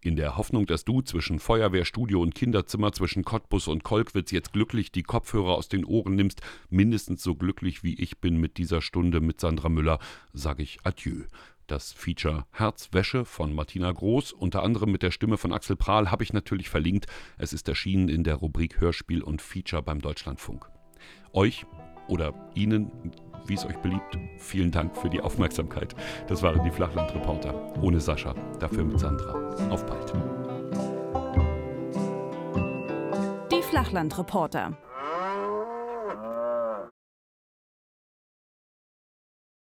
In der Hoffnung, dass du zwischen Feuerwehr, Studio und Kinderzimmer, zwischen Cottbus und Kolkwitz jetzt glücklich die Kopfhörer aus den Ohren nimmst, mindestens so glücklich wie ich bin mit dieser Stunde mit Sandra Müller, sage ich Adieu. Das Feature Herzwäsche von Martina Groß, unter anderem mit der Stimme von Axel Prahl, habe ich natürlich verlinkt. Es ist erschienen in der Rubrik Hörspiel und Feature beim Deutschlandfunk. Euch oder Ihnen, wie es euch beliebt, vielen Dank für die Aufmerksamkeit. Das waren die Flachlandreporter. Ohne Sascha, dafür mit Sandra. Auf bald. Die Flachlandreporter.